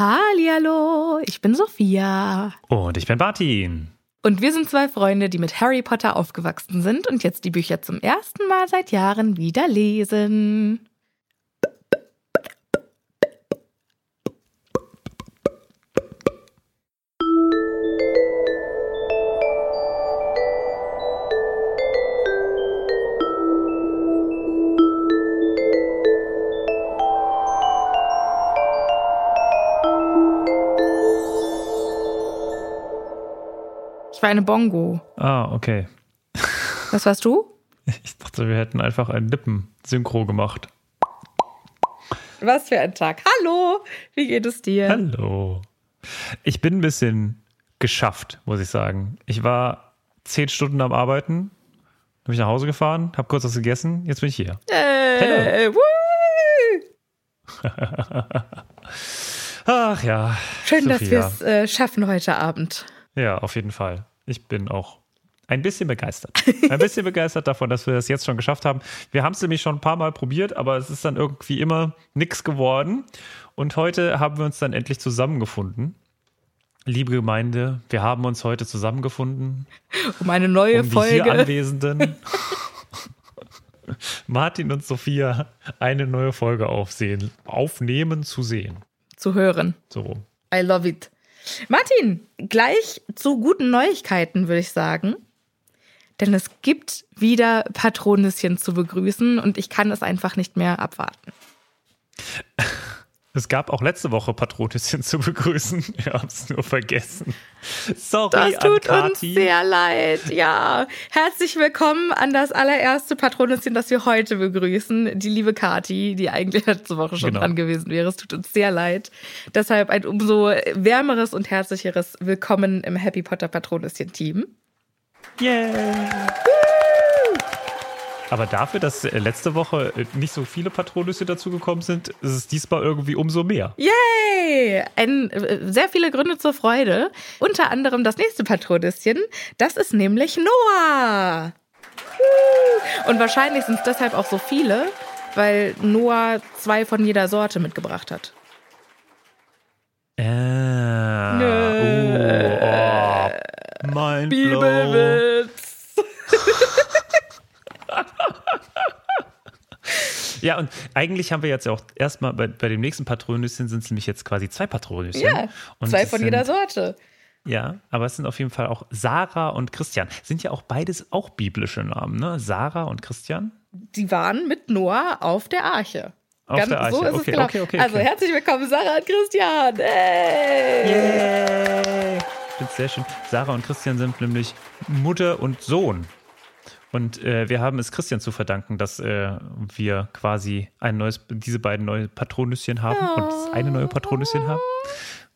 Hallihallo, ich bin Sophia. Und ich bin Martin. Und wir sind zwei Freunde, die mit Harry Potter aufgewachsen sind und jetzt die Bücher zum ersten Mal seit Jahren wieder lesen. Ich war eine Bongo. Ah, okay. Was warst du? Ich dachte, wir hätten einfach ein Lippen-Synchro gemacht. Was für ein Tag. Hallo, wie geht es dir? Hallo. Ich bin ein bisschen geschafft, muss ich sagen. Ich war zehn Stunden am Arbeiten, bin ich nach Hause gefahren, habe kurz was gegessen, jetzt bin ich hier. Hey, woo! Ach ja. Schön, dass Sophia. wir es äh, schaffen heute Abend. Ja, auf jeden Fall. Ich bin auch ein bisschen begeistert. Ein bisschen begeistert davon, dass wir das jetzt schon geschafft haben. Wir haben es nämlich schon ein paar Mal probiert, aber es ist dann irgendwie immer nichts geworden. Und heute haben wir uns dann endlich zusammengefunden. Liebe Gemeinde, wir haben uns heute zusammengefunden, Um eine neue um die hier Folge. Anwesenden, Martin und Sophia, eine neue Folge aufsehen, aufnehmen zu sehen. zu hören. So. I love it. Martin, gleich zu guten Neuigkeiten, würde ich sagen. Denn es gibt wieder Patronüschen zu begrüßen und ich kann es einfach nicht mehr abwarten. Es gab auch letzte Woche Patronüschen zu begrüßen. Wir haben es nur vergessen. Sorry, Das tut an uns sehr leid. Ja, herzlich willkommen an das allererste Patronüschen, das wir heute begrüßen. Die liebe Kati, die eigentlich letzte Woche schon Genau. dran gewesen wäre. Es tut uns sehr leid. Deshalb ein umso wärmeres und herzlicheres Willkommen im Happy Potter Patronüschen-Team. Yeah. Aber dafür, dass äh, letzte Woche äh, nicht so viele Patronüsse dazugekommen sind, ist es diesmal irgendwie umso mehr. Yay! Ein, äh, sehr viele Gründe zur Freude. Unter anderem das nächste Patronüschen. Das ist nämlich Noah. Und wahrscheinlich sind es deshalb auch so viele, weil Noah zwei von jeder Sorte mitgebracht hat. Ah. Nö. Oh, oh. Mein Blow. Bibelwitz. Ja, und eigentlich haben wir jetzt ja auch erstmal bei, bei dem nächsten Patronüschen sind es nämlich jetzt quasi zwei Patronüschen. Ja, Und zwei es von sind, jeder Sorte. Ja, aber es sind auf jeden Fall auch Sarah und Christian. Sind ja auch beides auch biblische Namen, ne? Sarah und Christian. Die waren mit Noah auf der Arche. Auf der Arche. So ist Okay, es genau. okay, okay, Also herzlich willkommen, Sarah und Christian. Hey. Yay! Ich finde sehr schön. Sarah und Christian sind nämlich Mutter und Sohn. Und äh, wir haben es Christian zu verdanken, dass äh, wir quasi ein neues, diese beiden neue Patronüschen haben und das eine neue Patronüschen haben,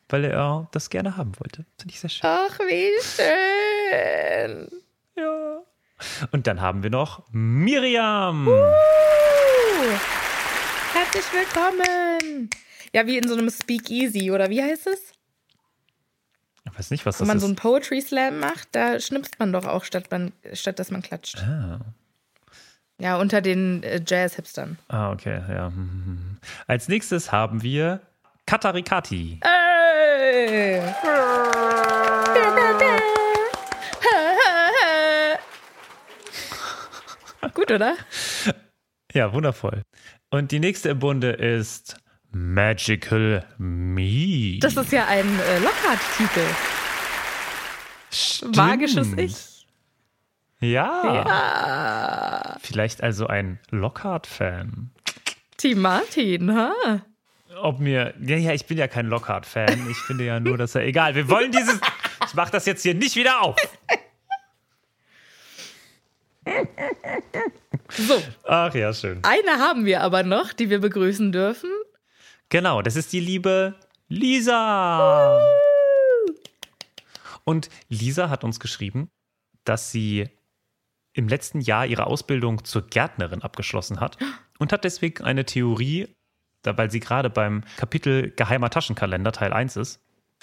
weil er das gerne haben wollte. Finde ich sehr schön. Ach, wie schön. Ja. Und dann haben wir noch Miriam. Herzlich willkommen. Ja, wie in so einem Speakeasy, oder wie heißt es? Ich weiß nicht, was Wenn das man so ist. einen Poetry Slam macht, da schnipst man doch auch, statt, man, statt dass man klatscht. Ah. Ja, unter den äh, Jazz-Hipstern. Ah, okay, ja. Als nächstes haben wir Katarikati. Ey! Gut, oder? Ja, wundervoll. Und die nächste im Bunde ist Magical Me. Das ist ja ein äh, Lockhart-Titel. Magisches Ich. Ja. Ja. Vielleicht also ein Lockhart-Fan. Team Martin, ha? Ob mir. Ja, ja, ich bin ja kein Lockhart-Fan. Ich finde ja nur, dass er. Egal, wir wollen dieses. Ich mach das jetzt hier nicht wieder auf. So, Ach ja, schön. eine haben wir aber noch, die wir begrüßen dürfen. Genau, das ist die liebe Lisa. Und Lisa hat uns geschrieben, dass sie im letzten Jahr ihre Ausbildung zur Gärtnerin abgeschlossen hat und hat deswegen eine Theorie, da, weil sie gerade beim Kapitel Geheimer Taschenkalender Teil 1 ist.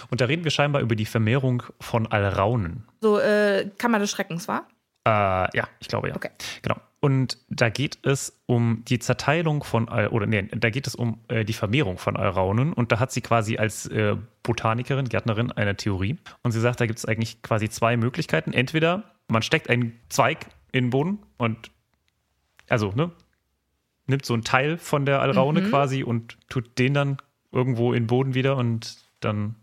Und da reden wir scheinbar über die Vermehrung von Alraunen. So, äh, Kammer des Schreckens, war? Äh, ja, ich glaube ja. Okay. Genau. Und da geht es um die Zerteilung von, oder nee, da geht es um äh, die Vermehrung von Alraunen. Und da hat sie quasi als äh, Botanikerin, Gärtnerin eine Theorie. Und sie sagt, da gibt es eigentlich quasi zwei Möglichkeiten. Entweder man steckt einen Zweig in den Boden und, also, ne, nimmt so einen Teil von der Alraune quasi und tut den dann irgendwo in den Boden wieder und dann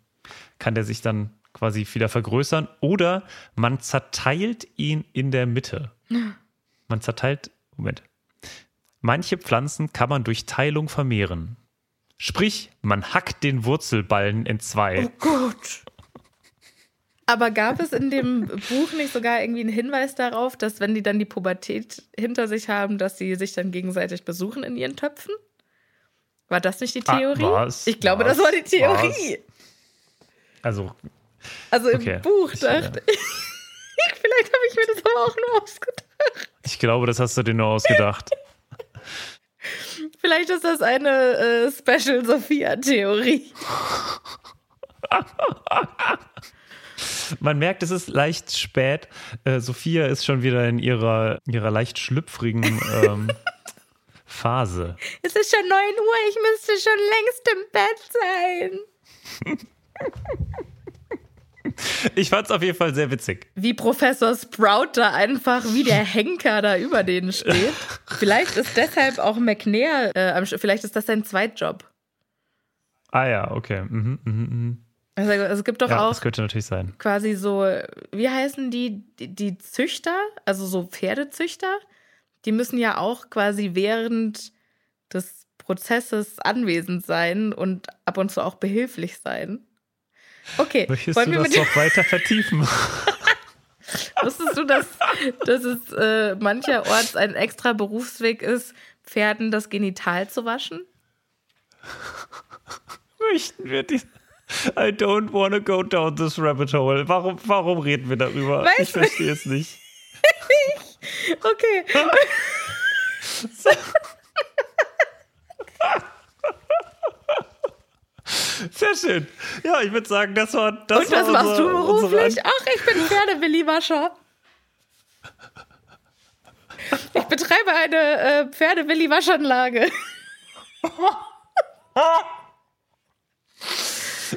kann der sich dann quasi wieder vergrößern. Oder man zerteilt ihn in der Mitte. Man zerteilt, Moment. Manche Pflanzen kann man durch Teilung vermehren. Sprich, man hackt den Wurzelballen in zwei. Gut. Aber gab es in dem Buch nicht sogar irgendwie einen Hinweis darauf, dass wenn die dann die Pubertät hinter sich haben, dass sie sich dann gegenseitig besuchen in ihren Töpfen? War das nicht die Ah, Theorie? war's? ich glaube, War's? das war die Theorie. Also, Also im Okay. Buch Ich, dachte ich. Vielleicht habe ich mir das aber auch nur ausgedacht. ich glaube, das hast du dir nur ausgedacht. Vielleicht ist das eine äh, Special Sophia-Theorie. Man merkt, es ist leicht spät. Äh, Sophia ist schon wieder in ihrer, ihrer leicht schlüpfrigen ähm, Phase. Es ist schon 9 Uhr, ich müsste schon längst im Bett sein. Ich fand es auf jeden Fall sehr witzig. Wie Professor Sprout da einfach wie der Henker da über denen steht. Vielleicht ist deshalb auch McNair, äh, vielleicht ist das sein Zweitjob. Ah ja, okay. Mhm, mhm. Also, also es gibt doch ja, auch das könnte natürlich sein. quasi so, wie heißen die, die, die Züchter, also so Pferdezüchter, die müssen ja auch quasi während des Prozesses anwesend sein und ab und zu auch behilflich sein. Okay, Möchtest wollen du das noch weiter vertiefen? wusstest du, dass, dass es äh, mancherorts ein extra Berufsweg ist, Pferden das Genital zu waschen? Möchten wir die. I don't wanna go down this rabbit hole. Warum, warum reden wir darüber? Weiß ich verstehe es nicht. Okay. Sehr schön. Ja, ich würde sagen, das war das. Und was machst du beruflich? Ach, ich bin Pferdewilli-Wascher. Ich betreibe eine äh, Pferdewilli-Waschanlage.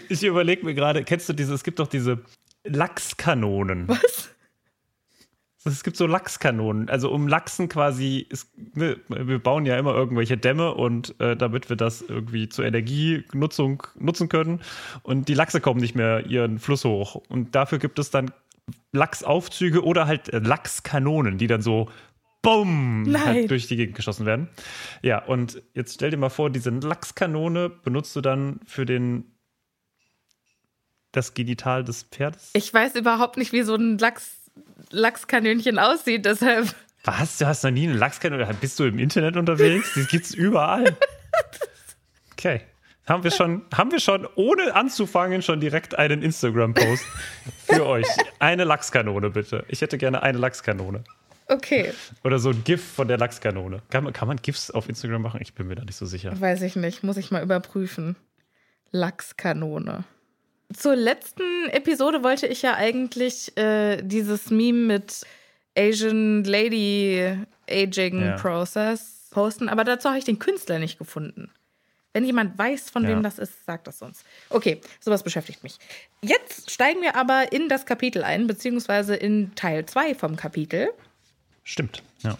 Ich überlege mir gerade, kennst du diese, es gibt doch diese Lachskanonen. Was? Es gibt so Lachskanonen, also um Lachsen quasi, ist, ne, wir bauen ja immer irgendwelche Dämme und äh, damit wir das irgendwie zur Energienutzung nutzen können und die Lachse kommen nicht mehr ihren Fluss hoch und dafür gibt es dann Lachsaufzüge oder halt äh, Lachskanonen, die dann so BOOM Nein. halt durch die Gegend geschossen werden. Ja, und jetzt stell dir mal vor, diese Lachskanone benutzt du dann für den das Genital des Pferdes. Ich weiß überhaupt nicht, wie so ein Lachs, Lachskanönchen aussieht, deshalb. Was? Du hast noch nie eine Lachskanone? Bist du im Internet unterwegs? Die gibt's überall. Okay. Haben wir schon, haben wir schon, ohne anzufangen, schon direkt einen Instagram-Post für euch. Eine Lachskanone, bitte. Ich hätte gerne eine Lachskanone. Okay, Oder so ein GIF von der Lachskanone. Kann man, kann man GIFs auf Instagram machen? Ich bin mir da nicht so sicher. weiß ich nicht. Muss ich mal überprüfen. Lachskanone. Zur letzten Episode wollte ich ja eigentlich äh, dieses Meme mit Asian Lady Aging Ja. Process posten, aber dazu habe ich den Künstler nicht gefunden. Wenn jemand weiß, von Ja. wem das ist, sagt das uns. Okay, sowas beschäftigt mich. Jetzt steigen wir aber in das Kapitel ein, beziehungsweise in Teil 2 vom Kapitel. Stimmt, ja.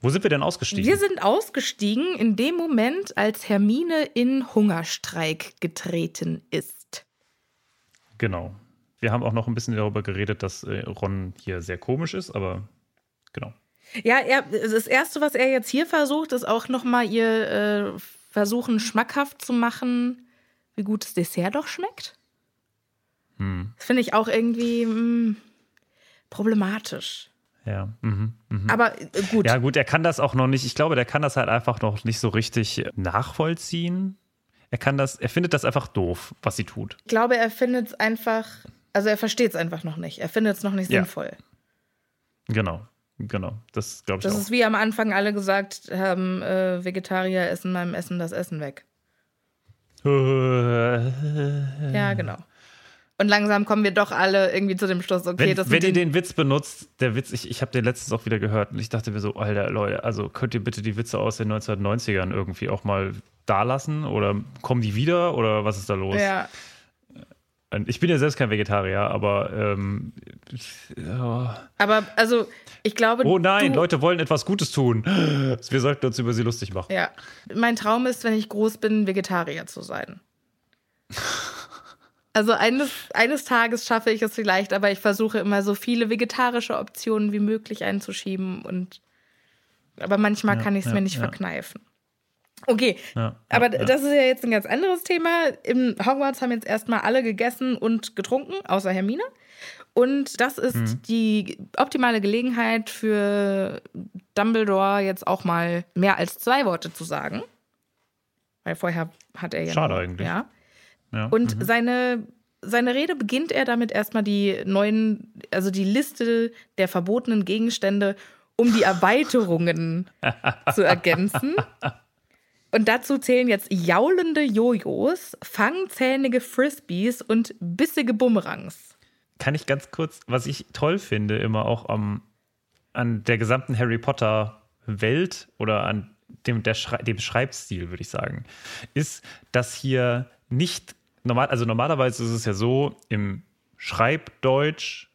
Wo sind wir denn ausgestiegen? Wir sind ausgestiegen in dem Moment, als Hermine in Hungerstreik getreten ist. Genau. Wir haben auch noch ein bisschen darüber geredet, dass äh, Ron hier sehr komisch ist, aber genau. Ja, er, das Erste, was er jetzt hier versucht, ist auch nochmal ihr äh, versuchen, schmackhaft zu machen, wie gut das Dessert doch schmeckt. Hm. Das finde ich auch irgendwie mh, problematisch. Ja. Mhm. Mhm. Aber äh, gut. Ja, gut, er kann das auch noch nicht. Ich glaube, der kann das halt einfach noch nicht so richtig nachvollziehen. Er kann das, er findet das einfach doof, was sie tut. Ich glaube, er findet es einfach, also er versteht es einfach noch nicht. Er findet es noch nicht Ja. sinnvoll. Genau, genau. Das glaube ich Das auch. ist wie am Anfang alle gesagt haben, äh, Vegetarier essen beim Essen das Essen weg. Ja, genau. Und langsam kommen wir doch alle irgendwie zu dem Schluss, okay, wenn das wenn ihr den, Witz benutzt, der Witz, ich, ich habe den letztens auch wieder gehört und ich dachte mir so, Alter, Leute, also könnt ihr bitte die Witze aus den 1990ern irgendwie auch mal da lassen oder kommen die wieder oder was ist da los? ja, Ich bin ja selbst kein Vegetarier, aber ähm, ja. aber also ich glaube, oh nein, Leute wollen etwas Gutes tun. Wir sollten uns über sie lustig machen. Ja, mein Traum ist, wenn ich groß bin, Vegetarier zu sein. Also eines, eines Tages schaffe ich es vielleicht, aber ich versuche immer so viele vegetarische Optionen wie möglich einzuschieben und aber manchmal Ja, kann ich es ja, mir nicht ja. verkneifen. Okay, aber das ist ja jetzt ein ganz anderes Thema. Im Hogwarts haben jetzt erstmal alle gegessen und getrunken, außer Hermine. Und das ist Mhm. die optimale Gelegenheit für Dumbledore jetzt auch mal mehr als zwei Worte zu sagen. Weil vorher hat er ja. Schade eigentlich. Ja. Ja. Und seine, seine Rede beginnt er damit erstmal die neuen, also die Liste der verbotenen Gegenstände, um die Erweiterungen zu ergänzen. Und dazu zählen jetzt jaulende Jojos, fangzähnige Frisbees und bissige Bumerangs. Kann ich ganz kurz, was ich toll finde, immer auch am, an der gesamten Harry Potter Welt oder an dem, der Schrei dem Schreibstil, würde ich sagen, ist, dass hier nicht normal, also normalerweise ist es ja so, im Schreibdeutsch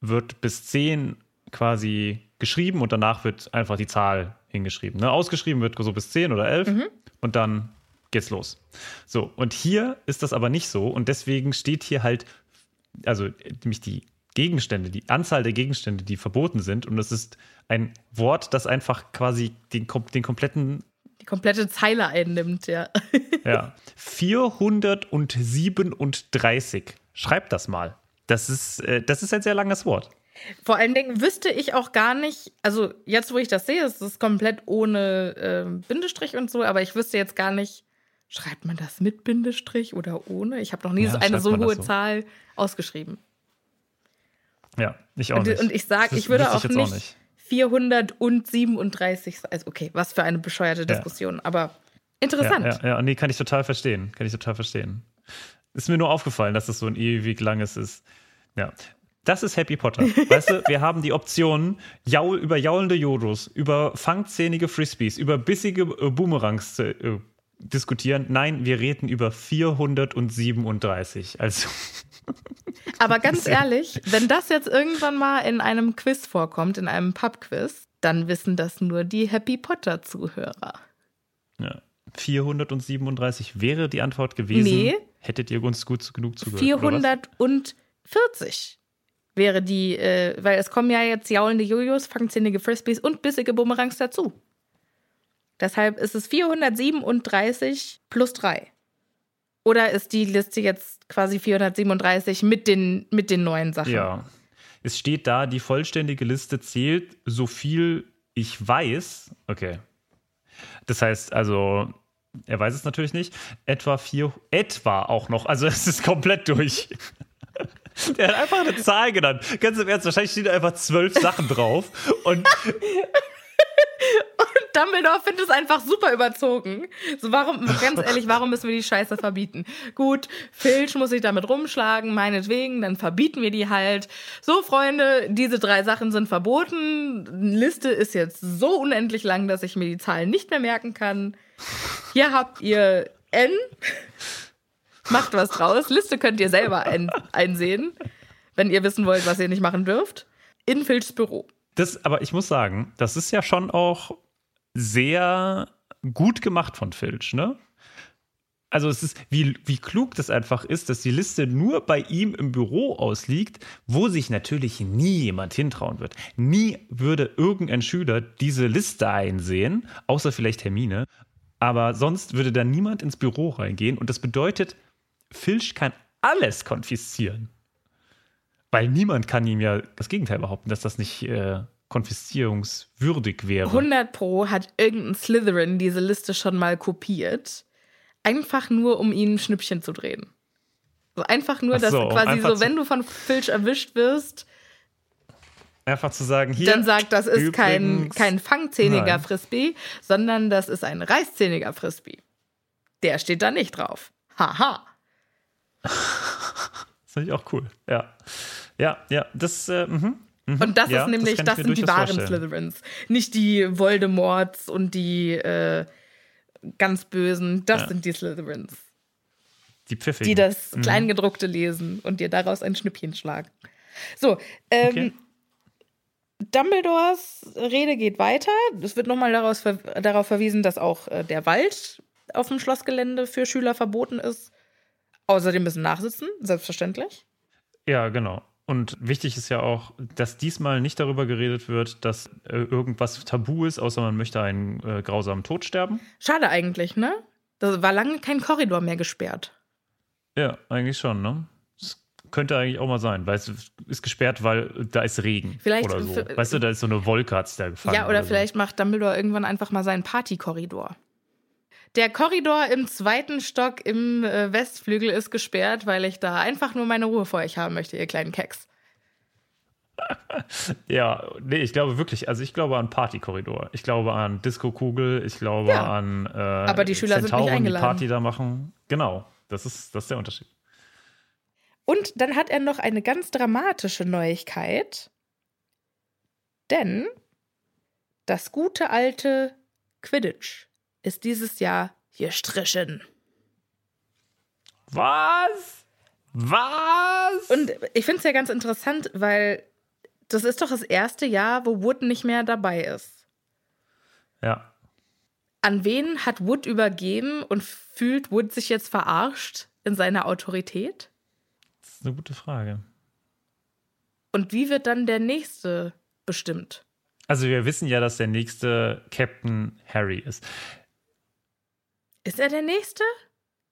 wird bis 10 quasi geschrieben und danach wird einfach die Zahl hingeschrieben. Ne? Ausgeschrieben wird so bis 10 oder 11 und dann geht's los. So, und hier ist das aber nicht so und deswegen steht hier halt, also nämlich die Gegenstände, die Anzahl der Gegenstände, die verboten sind und das ist ein Wort, das einfach quasi den, den kompletten komplette Zeile einnimmt, ja. ja. 437. Schreibt das mal. Das ist, äh, das ist ein sehr langes Wort. Vor allen Dingen wüsste ich auch gar nicht, also jetzt, wo ich das sehe, ist es komplett ohne äh, Bindestrich und so, aber ich wüsste jetzt gar nicht, schreibt man das mit Bindestrich oder ohne? Ich habe noch nie ja, eine so hohe so. Zahl ausgeschrieben. Ja, ich auch und, nicht. Und ich sage, ich würde auch nicht, auch nicht 437, also okay, was für eine bescheuerte Diskussion, ja. aber interessant. Ja, ja, ja, nee, kann ich total verstehen, kann ich total verstehen. Ist mir nur aufgefallen, dass das so ein ewig langes ist. Ja, das ist Happy Potter. Weißt du, wir haben die Optionen Jaul, über jaulende Jodos, über fangzähnige Frisbees, über bissige äh, Boomerangs zu äh, diskutieren. Nein, wir reden über 437. Also. Aber ganz ehrlich, wenn das jetzt irgendwann mal in einem Quiz vorkommt, in einem Pub-Quiz, dann wissen das nur die Happy Potter-Zuhörer. Ja. 437 wäre die Antwort gewesen. Nee. Hättet ihr uns gut genug zugehört? 440 wäre die, äh, weil es kommen ja jetzt jaulende Jojos, fangzähnige Frisbees und bissige Bumerangs dazu. Deshalb ist es 437 plus 3. Oder ist die Liste jetzt quasi 437 mit den, mit den neuen Sachen? Ja. Es steht da, die vollständige Liste zählt, so viel ich weiß. Okay. Das heißt also, er weiß es natürlich nicht, etwa vier, etwa auch noch, also es ist komplett durch. Der hat einfach eine Zahl genannt. Ganz im Ernst, wahrscheinlich stehen da einfach zwölf Sachen drauf. Und Dumbledore findet es einfach super überzogen. So, warum, ganz ehrlich, warum müssen wir die Scheiße verbieten? Gut, Filch muss sich damit rumschlagen, meinetwegen, dann verbieten wir die halt. So, Freunde, diese drei Sachen sind verboten. Liste ist jetzt so unendlich lang, dass ich mir die Zahlen nicht mehr merken kann. Hier habt ihr N. Macht was draus. Liste könnt ihr selber ein, einsehen, wenn ihr wissen wollt, was ihr nicht machen dürft. In Filchs Büro. Das, aber ich muss sagen, das ist ja schon auch sehr gut gemacht von Filch, ne? Also es ist, wie, wie klug das einfach ist, dass die Liste nur bei ihm im Büro ausliegt, wo sich natürlich nie jemand hintrauen wird. Nie würde irgendein Schüler diese Liste einsehen, außer vielleicht Hermine. Aber sonst würde da niemand ins Büro reingehen. Und das bedeutet, Filch kann alles konfiszieren. Weil niemand kann ihm ja das Gegenteil behaupten, dass das nicht äh, konfiszierungswürdig wäre. 100 Pro hat irgendein Slytherin diese Liste schon mal kopiert. Einfach nur, um ihnen ein Schnippchen zu drehen. So einfach nur, dass so, quasi so, wenn du von Filch erwischt wirst, einfach zu sagen, hier. Dann sagt, das ist kein, kein fangzähniger nein. Frisbee, sondern das ist ein reißzähniger Frisbee. Der steht da nicht drauf. Haha. das finde ich auch cool. Ja. Ja, ja, das, äh, mhm. Mhm. Und das ja, ist nämlich, das, das sind die wahren vorstellen. Slytherins. Nicht die Voldemorts und die äh, ganz Bösen. Das ja. sind die Slytherins. Die Pfiffigen. Die das mhm. Kleingedruckte lesen und dir daraus ein Schnippchen schlagen. So, ähm, okay. Dumbledores Rede geht weiter. Es wird nochmal darauf, darauf verwiesen, dass auch äh, der Wald auf dem Schlossgelände für Schüler verboten ist. Außerdem müssen nachsitzen, selbstverständlich. Ja, genau. Und wichtig ist ja auch, dass diesmal nicht darüber geredet wird, dass äh, irgendwas tabu ist, außer man möchte einen äh, grausamen Tod sterben. Schade eigentlich, ne? Da war lange kein Korridor mehr gesperrt. Ja, eigentlich schon, ne? Das könnte eigentlich auch mal sein, weil es ist gesperrt, weil da ist Regen vielleicht, oder so. Weißt du, da ist so eine Wolke hat's da gefangen. Ja, oder, oder vielleicht so. macht Dumbledore irgendwann einfach mal seinen Partykorridor. Der Korridor im zweiten Stock im äh, Westflügel ist gesperrt, weil ich da einfach nur meine Ruhe vor euch haben möchte, ihr kleinen Keks. ja, nee, ich glaube wirklich, also ich glaube an Partykorridor. Ich glaube an Disco-Kugel, ich glaube ja. an äh, Aber die Schüler Zentauren, sind nicht eingeladen. die Party da machen. Genau, das ist, das ist der Unterschied. Und dann hat er noch eine ganz dramatische Neuigkeit. Denn das gute alte Quidditch ist dieses Jahr hier strichen. Was? Was? Und ich finde es ja ganz interessant, weil das ist doch das erste Jahr, wo Wood nicht mehr dabei ist. Ja. An wen hat Wood übergeben und fühlt Wood sich jetzt verarscht in seiner Autorität? Das ist eine gute Frage. Und wie wird dann der nächste bestimmt? Also wir wissen ja, dass der nächste Captain Harry ist. Ist er der nächste?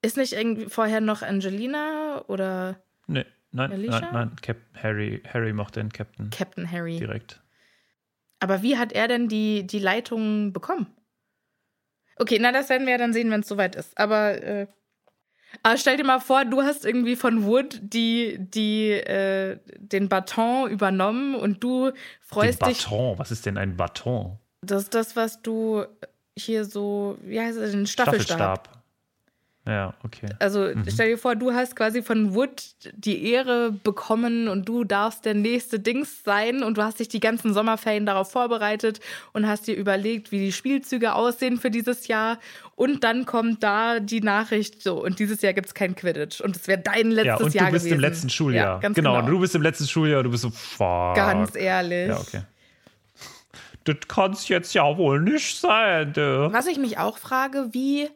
Ist nicht irgendwie vorher noch Angelina oder Nee, nein, Alicia? nein, nein. Cap Harry, Harry macht den Captain Captain Harry? direkt. Aber wie hat er denn die, die Leitung bekommen? Okay, na, das werden wir ja dann sehen, wenn es soweit ist. Aber, äh, aber stell dir mal vor, du hast irgendwie von Wood die, die, äh, den Baton übernommen und du Den freust dich. Baton, was ist denn ein Baton? Das ist das, was du hier so, wie heißt es, den Staffelstab. Ja, okay. Also Mhm. stell dir vor, du hast quasi von Wood die Ehre bekommen und du darfst der nächste Dings sein und du hast dich die ganzen Sommerferien darauf vorbereitet und hast dir überlegt, wie die Spielzüge aussehen für dieses Jahr und dann kommt da die Nachricht so und dieses Jahr gibt es kein Quidditch und es wäre dein letztes Ja, und Jahr du bist gewesen. im letzten Schuljahr. Ja, ganz genau, genau. du bist im letzten Schuljahr und du bist so, fuck. Ganz ehrlich. Ja, okay. Das kann's jetzt ja wohl nicht sein, du. Was ich mich auch frage, wie,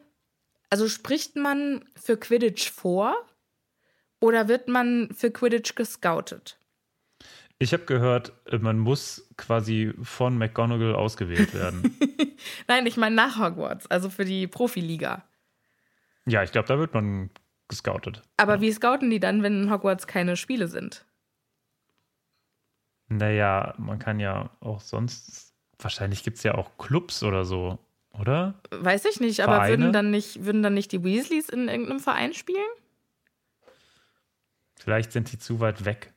also spricht man für Quidditch vor oder wird man für Quidditch gescoutet? Ich habe gehört, man muss quasi von McGonagall ausgewählt werden. Nein, ich meine nach Hogwarts, also für die Profiliga. ja, ich glaube, da wird man gescoutet. Aber wie scouten die dann, wenn in Hogwarts keine Spiele sind? Naja, man kann ja auch sonst, wahrscheinlich gibt es ja auch Clubs oder so, oder? Weiß ich nicht, aber Vereine? würden dann nicht, würden dann nicht die Weasleys in irgendeinem Verein spielen? Vielleicht sind die zu weit weg.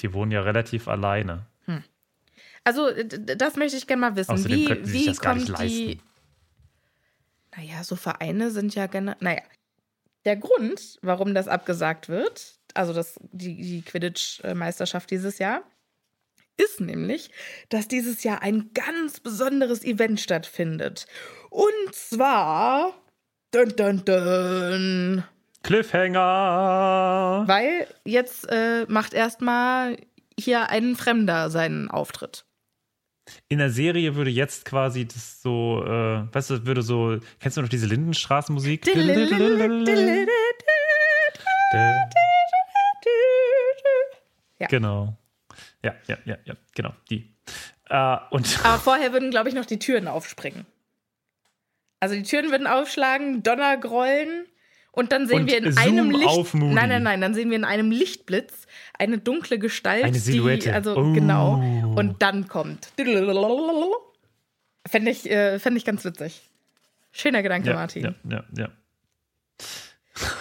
Die wohnen ja relativ alleine. Also, d- d- das möchte ich gerne mal wissen. Außerdem wie könnten sie wie das gar kommt nicht die. leisten. Naja, so Vereine sind ja generell. Naja. Der Grund, warum das abgesagt wird, also das, die, die Quidditch-Meisterschaft dieses Jahr, ist nämlich, dass dieses Jahr ein ganz besonderes Event stattfindet. Und zwar. Dun, dun, dun. Cliffhanger! Weil jetzt äh, macht erstmal hier ein Fremder seinen Auftritt. In der Serie würde jetzt quasi das so, äh, weißt du, würde so, kennst du noch diese Lindenstraßenmusik? Ja. Genau. Ja, ja, ja, ja, genau, die. Äh, und Aber vorher würden, glaube ich, noch die Türen aufspringen. Also die Türen würden aufschlagen, Donner grollen und dann sehen Und wir in Zoom einem Licht. Nein, nein, nein, dann sehen wir in einem Lichtblitz eine dunkle Gestalt, Eine Silhouette. die also Oh. genau und dann kommt. Fände ich, äh, fänd ich ganz witzig. Schöner Gedanke, ja, Martin. ja, ja, ja.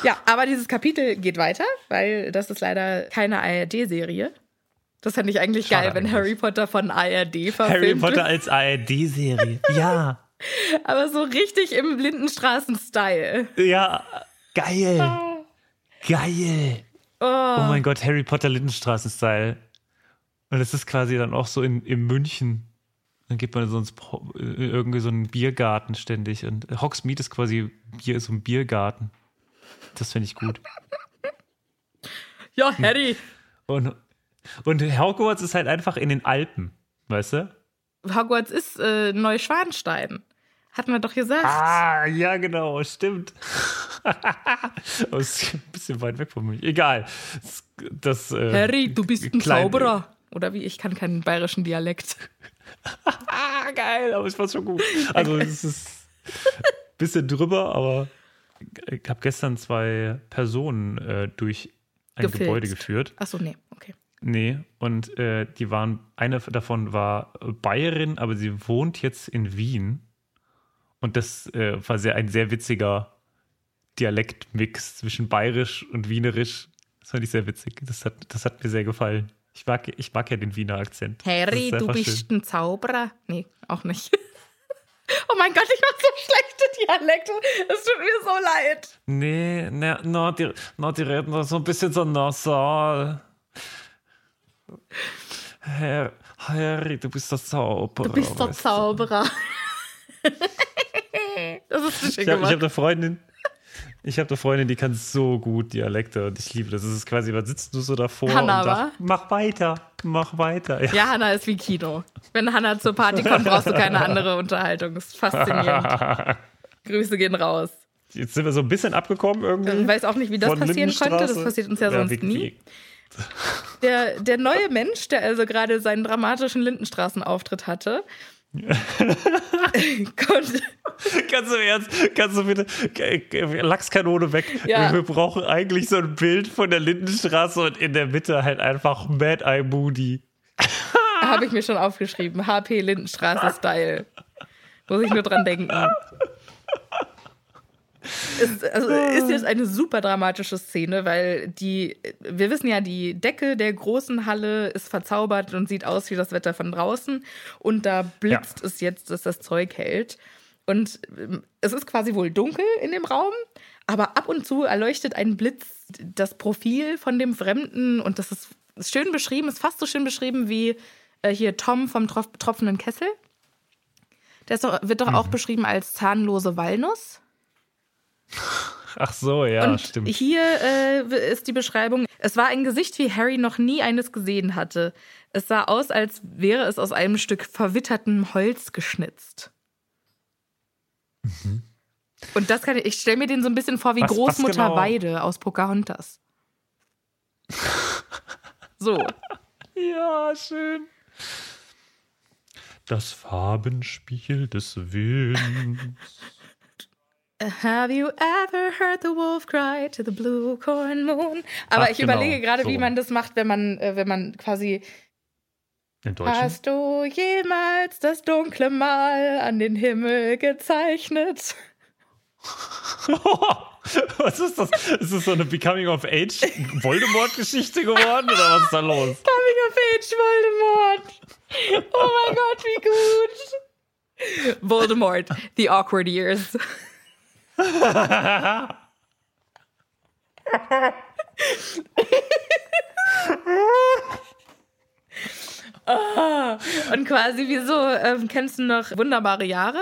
Ja, aber dieses Kapitel geht weiter, weil das ist leider keine ARD-Serie. Das fände ich eigentlich Schade geil, wenn eigentlich. Harry Potter von ARD verfilmt Harry. Potter als ARD-Serie. Ja. Aber so richtig im Blindenstraßen-Style. Ja, geil. Geil. Oh, Oh mein Gott, Harry Potter Lindenstraßen-Style. Und es ist quasi dann auch so in, in München. Dann geht man so ins, Pro- in irgendwie so einen Biergarten ständig. Und Hogsmeade ist quasi Bier, so ein Biergarten. Das finde ich gut. ja, Harry. Und, und Hogwarts ist halt einfach in den Alpen, weißt du? Hogwarts ist äh, Neuschwanstein. Hatten wir doch gesagt. Ah, ja, genau, stimmt. Aber es ist ein bisschen weit weg von mir. Egal. Das, äh, Harry, du bist ein klein- Zauberer. Oder wie? Ich kann keinen bayerischen Dialekt. Ah, geil, aber es war schon gut. Also es ist ein bisschen drüber, aber ich habe gestern zwei Personen äh, durch ein Gefilzt. Gebäude geführt. Achso, nee, okay. Nee, und äh, die waren, eine davon war Bayerin, aber sie wohnt jetzt in Wien. Und das äh, war sehr, ein sehr witziger Dialektmix zwischen Bayerisch und Wienerisch. Das fand ich sehr witzig. Das hat, das hat mir sehr gefallen. Ich mag, ich mag ja den Wiener Akzent. Harry, du bist schön. ein Zauberer. Nee, auch nicht. oh mein Gott, ich mach so schlechte Dialekte. Es tut mir so leid. Nee, ne, no, die, no, die reden so ein bisschen so nasal. Herr, Harry, du bist der Zauberer. Du bist der Zauberer. das ist so schön Ich habe gemacht. hab eine Freundin, ich habe eine Freundin, die kann so gut Dialekte und ich liebe das. Es ist quasi, was sitzt du so davor Hannah, und sagt, mach weiter, mach weiter. Ja, ja, Hannah ist wie Kino. Wenn Hannah zur Party kommt, brauchst du keine andere Unterhaltung. Das ist faszinierend. Grüße gehen raus. Jetzt sind wir so ein bisschen abgekommen irgendwie. Ich weiß auch nicht, wie das passieren konnte. Das Lindenstraße. passiert uns ja sonst wie- nie. wie- Der, der neue Mensch, der also gerade seinen dramatischen Lindenstraßenauftritt hatte, konnte, Kannst du ernst, kannst du bitte Lachskanone weg. Ja. Wir brauchen eigentlich so ein Bild von der Lindenstraße und in der Mitte halt einfach Mad Eye Moody. habe ich mir schon aufgeschrieben, HP Lindenstraße-Style. Muss ich nur dran denken. Ist, also, ist jetzt eine super dramatische Szene, weil die, wir wissen ja, die Decke der großen Halle ist verzaubert und sieht aus wie das Wetter von draußen. Und da blitzt es jetzt, dass das Zeug hält. Und ähm, es ist quasi wohl dunkel in dem Raum, aber ab und zu erleuchtet ein Blitz das Profil von dem Fremden und das ist ist schön beschrieben, ist fast so schön beschrieben wie äh, hier Tom vom Tropf tropfenden Kessel. Der doch, wird doch auch beschrieben als zahnlose Walnuss. Ach so, ja, und stimmt. hier äh, ist die Beschreibung: Es war ein Gesicht, wie Harry noch nie eines gesehen hatte. Es sah aus, als wäre es aus einem Stück verwittertem Holz geschnitzt. Und das kann ich, ich stelle mir den so ein bisschen vor wie Was- was Großmutter genau? Weide aus Pocahontas. So. Ja, schön. Das Farbenspiel des Winds. Have you ever heard the wolf cry to the blue corn moon? Aber Ach, ich genau, überlege gerade, so. wie man das macht, wenn man, äh, wenn man quasi. Im Deutschen. Hast du jemals das dunkle Mal an den Himmel gezeichnet? was ist das? Ist das so eine Becoming of Age Voldemort-Geschichte geworden oder was ist da los? Coming of Age Voldemort. Oh mein Gott, wie gut. Voldemort, the awkward years. Ah, Und quasi, wieso ähm, kennst du noch wunderbare Jahre?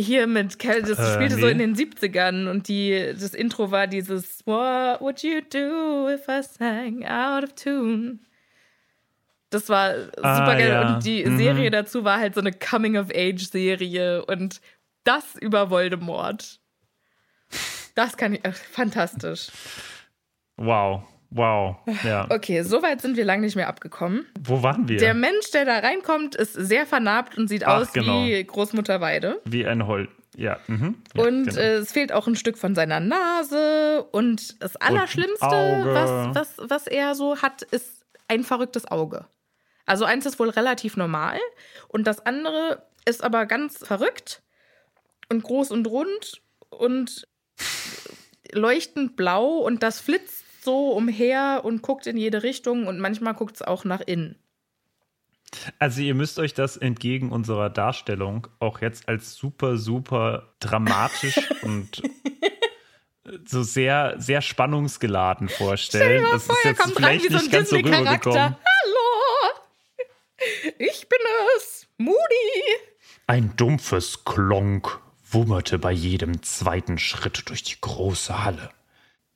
Hier mit, Kel- das Äh, spielte so nee. in den 70ern und die, das Intro war dieses What would you do if I sang out of tune? Das war super Ah, geil. ja. Und die Mhm. Serie dazu war halt so eine Coming-of-Age-Serie und das über Voldemort. Das kann ich, äh, fantastisch. Wow, wow. Ja. Okay, so weit sind wir lang nicht mehr abgekommen. Wo waren wir? Der Mensch, der da reinkommt, ist sehr vernarbt und sieht Ach, aus genau. wie Großmutter Weide. Wie ein Hol. Ja. Mhm. ja und genau. äh, es fehlt auch ein Stück von seiner Nase. Und das Allerschlimmste, Auge. was, was, was er so hat, ist ein verrücktes Auge. Also eins ist wohl relativ normal und das andere ist aber ganz verrückt und groß und rund und leuchtend blau und das flitzt so umher und guckt in jede Richtung und manchmal guckt es auch nach innen. Also ihr müsst euch das entgegen unserer Darstellung auch jetzt als super, super dramatisch und so sehr, sehr spannungsgeladen vorstellen. das ist Vorher jetzt kommt rein vielleicht wie so ein nicht ganz so Disney-Charakter. rübergekommen. Hallo! Ich bin es, Moody. Ein dumpfes Klonk wummerte bei jedem zweiten Schritt durch die große Halle.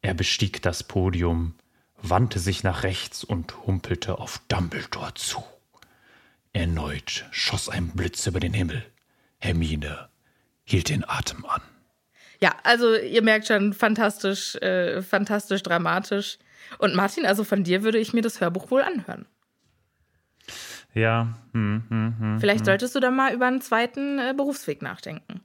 Er bestieg das Podium, wandte sich nach rechts und humpelte auf Dumbledore zu. Erneut schoss ein Blitz über den Himmel. Hermine hielt den Atem an. Ja, also ihr merkt schon, fantastisch, äh, fantastisch dramatisch. Und Martin, also von dir würde ich mir das Hörbuch wohl anhören. Ja, hm, hm, hm. Vielleicht solltest du da mal über einen zweiten äh, Berufsweg nachdenken.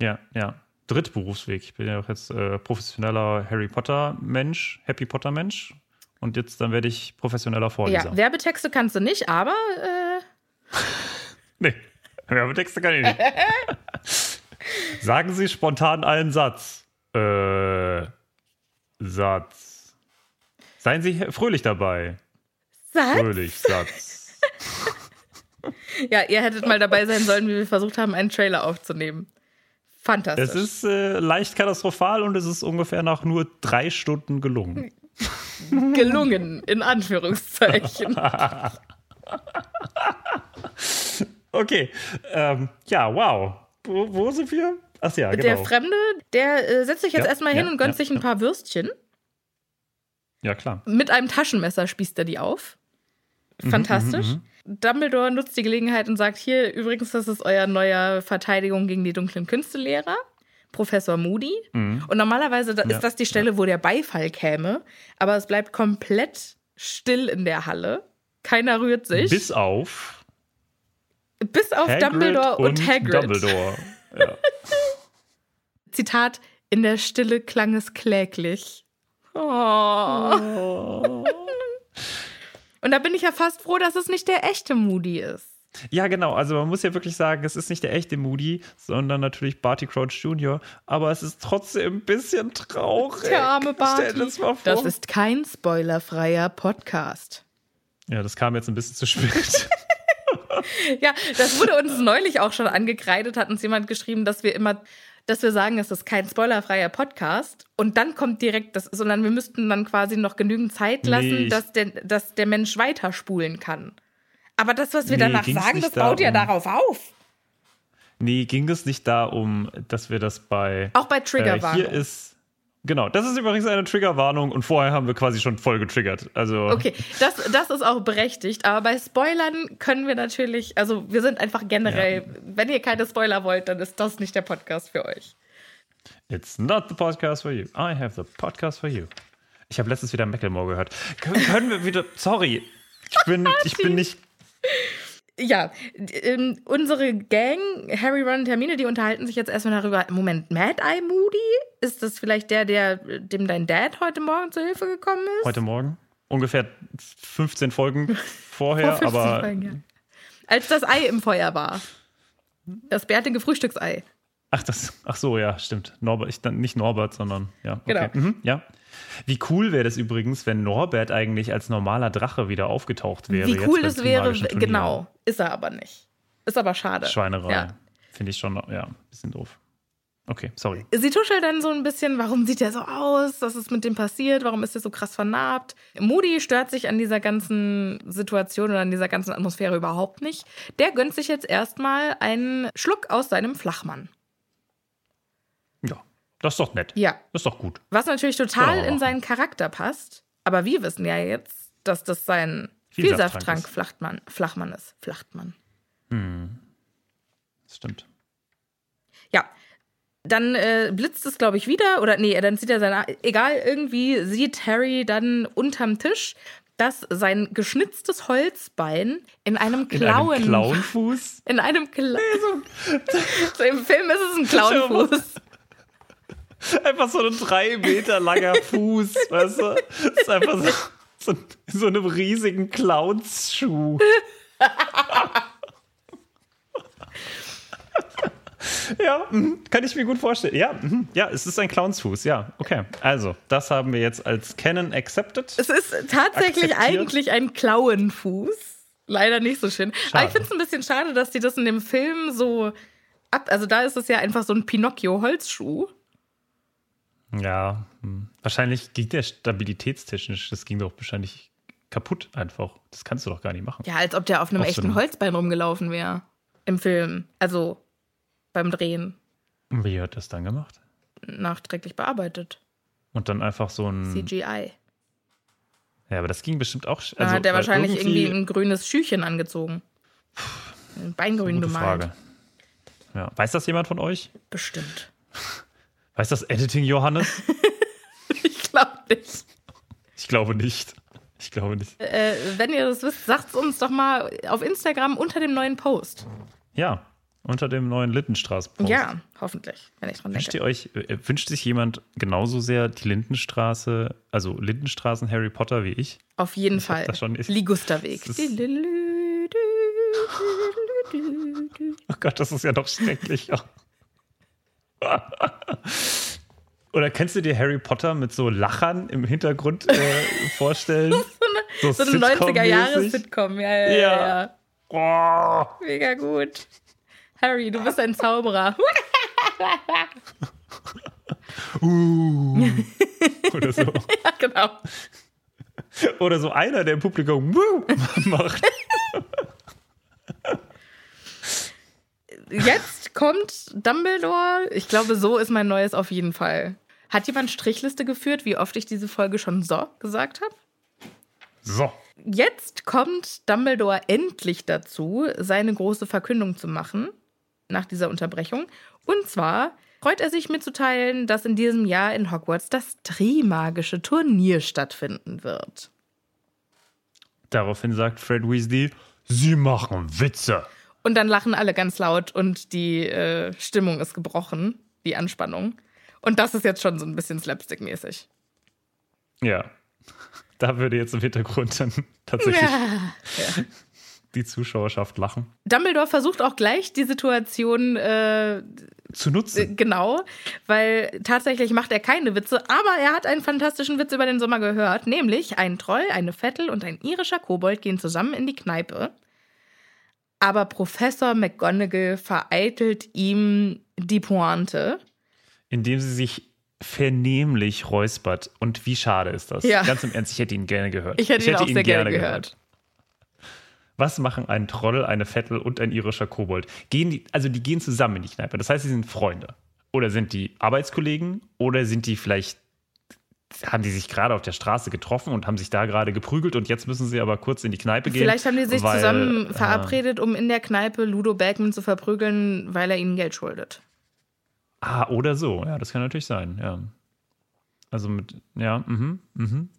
Ja, ja. Drittberufsweg. Ich bin ja auch jetzt äh, professioneller Harry Potter Mensch, Happy Potter Mensch. Und jetzt dann werde ich professioneller Vorleser. Ja, Werbetexte kannst du nicht, aber äh, Nee, Werbetexte kann ich nicht. Sagen Sie spontan einen Satz. Äh, Satz. Seien Sie fröhlich dabei. Satz? Fröhlich, Satz. Ja, ihr hättet mal dabei sein sollen, wie wir versucht haben, einen Trailer aufzunehmen. Fantastisch. Es ist äh, leicht katastrophal und es ist ungefähr nach nur drei Stunden gelungen. gelungen, in Anführungszeichen. Okay, ähm, ja, wow. Wo, wo sind wir? Ach ja, genau. Der Fremde, der äh, setzt sich jetzt Ja, erstmal hin ja, und gönnt ja, sich ein paar Würstchen. ja, klar. Mit einem Taschenmesser spießt er die auf. Fantastisch. Dumbledore nutzt die Gelegenheit und sagt: Hier, übrigens, das ist euer neuer Verteidigung gegen die dunklen Künste-Lehrer. Professor Moody. Und normalerweise da- Ja. ist das die Stelle, wo der Beifall käme. Aber es bleibt komplett still in der Halle. Keiner rührt sich. Bis auf Bis auf Hagrid Dumbledore und, Hagrid. Dumbledore. Ja. Zitat: In der Stille klang es kläglich. Oh. Und da bin ich ja fast froh, dass es nicht der echte Moody ist. ja, genau. Also man muss ja wirklich sagen, es ist nicht der echte Moody, sondern natürlich Barty Crouch Jr., aber es ist trotzdem ein bisschen traurig. Der arme Barty. Stell das mal vor. Das ist kein spoilerfreier Podcast. ja, das kam jetzt ein bisschen zu spät. Ja, das wurde uns neulich auch schon angekreidet, hat uns jemand geschrieben, dass wir immer, dass wir sagen, es ist kein spoilerfreier Podcast. Und dann kommt direkt das, sondern wir müssten dann quasi noch genügend Zeit lassen, Nee, dass, der, dass der Mensch weiterspulen kann. Aber das, was wir Nee, danach sagen, das baut ja darum. darauf auf. nee, ging es nicht darum, dass wir das bei. Auch bei Äh, Triggerwarnung. hier ist. Genau, das ist übrigens eine Triggerwarnung und vorher haben wir quasi schon voll getriggert. Also Okay, das, das ist auch berechtigt, aber bei Spoilern können wir natürlich, also wir sind einfach generell, wenn ihr keine Spoiler wollt, dann ist das nicht der Podcast für euch. It's not the podcast for you. I have the podcast for you. Ich habe letztens wieder Macklemore gehört. Können, können wir wieder. Sorry. Ich bin, ich bin nicht. Ja, ähm, unsere Gang, Harry, Ron und Hermine, die unterhalten sich jetzt erstmal darüber. Moment, Mad Eye Moody? Ist das vielleicht der, der dem dein Dad heute Morgen zur Hilfe gekommen ist? Heute Morgen. Ungefähr 15 Folgen vorher, Vor 15 aber. Folgen, ja. Als das Ei im Feuer war. Das bärtige Frühstücksei. Ach, das, ach so, ja, stimmt. Norbert, ich, nicht Norbert, sondern ja. Okay. Genau. Mhm, ja. Wie cool wäre das übrigens, wenn Norbert eigentlich als normaler Drache wieder aufgetaucht wäre. Wie cool das wäre, genau. Ist er aber nicht. Ist aber schade. Schweinerei. Ja. Finde ich schon, ja, ein bisschen doof. Okay, sorry. Sie tuschelt dann so ein bisschen, warum sieht er so aus? Was ist mit dem passiert? Warum ist er so krass vernarbt? Moody stört sich an dieser ganzen Situation oder an dieser ganzen Atmosphäre überhaupt nicht. Der gönnt sich jetzt erstmal einen Schluck aus seinem Flachmann. Das ist doch nett. Ja. Das ist doch gut. Was natürlich total er in seinen Charakter passt. Aber wir wissen ja jetzt, dass das sein Vielsafttrank ist. Flachmann, Flachmann ist. Flachtmann. Das stimmt. Ja. Dann äh, blitzt es, glaube ich, wieder. Oder nee, dann sieht er seine. Egal, irgendwie sieht Harry dann unterm Tisch, dass sein geschnitztes Holzbein in einem In Klauen. einem Clownfuß? In einem Clown. so, Im Film ist es ein Clownfuß. Einfach so ein drei Meter langer Fuß, weißt du? Das ist einfach so, so, so einem riesigen Clownsschuh. ja, mhm, kann ich mir gut vorstellen. Ja, mhm, ja, es ist ein Clownsfuß, ja. Okay, also, das haben wir jetzt als Canon accepted. Es ist tatsächlich Akzeptiert. eigentlich ein Klauenfuß. Leider nicht so schön. Aber Schade. ich finde es ein bisschen schade, dass die das in dem Film so ab. Also da ist es ja einfach so ein Pinocchio-Holzschuh. Ja, hm. wahrscheinlich ging der stabilitätstechnisch, das ging doch wahrscheinlich kaputt einfach. Das kannst du doch gar nicht machen. Ja, als ob der auf einem Auf so echten einem- Holzbein rumgelaufen wäre. Im Film. Also beim Drehen. Und Wie hat das dann gemacht? Nachträglich bearbeitet. Und dann einfach so ein. CGI. Ja, aber das ging bestimmt auch. sch- Da Also, hat der weil wahrscheinlich irgendwie, ein grünes Schüchchen angezogen. Ein Beingrün Gute bemalt. Frage. Ja. Weiß das jemand von euch? Bestimmt. Weiß das Editing Johannes? Ich glaube nicht. Ich glaube nicht. Ich glaube nicht. Äh, wenn ihr das wisst, sagt es uns doch mal auf Instagram unter dem neuen Post. Ja, unter dem neuen Lindenstraße-Post. Ja, hoffentlich, wenn ich dran Wünscht denke. ihr euch, äh, wünscht sich jemand genauso sehr die Lindenstraße, also Lindenstraßen Harry Potter wie ich? Auf jeden Ich Fall. das schon- ich- Ligusterweg. Das ist- Oh Gott, das ist ja noch schrecklicher. Oder kannst du dir Harry Potter mit so Lachern im Hintergrund äh, vorstellen? so So eine Sitcom-mäßig? 90er-Jahres-Sitcom. Ja, ja, ja. Ja. Oh, Mega gut. Harry, du bist ein Zauberer. uh. Oder so. ja, genau. Oder so einer, der im Publikum macht. Jetzt kommt Dumbledore. Ich glaube, so ist mein neues auf jeden Fall. Hat jemand Strichliste geführt, wie oft ich diese Folge schon so gesagt habe? So. jetzt kommt Dumbledore endlich dazu, seine große Verkündung zu machen, nach dieser Unterbrechung. Und zwar freut er sich mitzuteilen, dass in diesem Jahr in Hogwarts das Trimagische Turnier stattfinden wird. Daraufhin sagt Fred Weasley, Sie machen Witze. Und dann lachen alle ganz laut und die äh, Stimmung ist gebrochen, die Anspannung. Und das ist jetzt schon so ein bisschen slapstick-mäßig. Ja. Da würde jetzt im Hintergrund dann tatsächlich Ja. Die Zuschauerschaft lachen. Dumbledore versucht auch gleich die Situation äh, Zu nutzen. äh, genau, weil tatsächlich macht er keine Witze, aber er hat einen fantastischen Witz über den Sommer gehört, nämlich ein Troll, eine Vettel und ein irischer Kobold gehen zusammen in die Kneipe. Aber Professor McGonagall vereitelt ihm die Pointe. Indem sie sich vernehmlich räuspert. Und wie schade ist das? Ja. Ganz im Ernst, ich hätte ihn gerne gehört. Ich hätte ihn auch sehr gerne gehört. Was machen ein Troll, eine Vettel und ein irischer Kobold? Gehen die, also die gehen zusammen in die Kneipe. Das heißt, sie sind Freunde. Oder sind die Arbeitskollegen? Oder sind die vielleicht, haben die sich gerade auf der Straße getroffen und haben sich da gerade geprügelt und jetzt müssen sie aber kurz in die Kneipe gehen? Vielleicht haben die sich weil, zusammen äh, verabredet, um in der Kneipe Ludo Bagman zu verprügeln, weil er ihnen Geld schuldet. Ah, oder so. Ja, das kann natürlich sein, ja. Also mit, ja, mhm, mhm.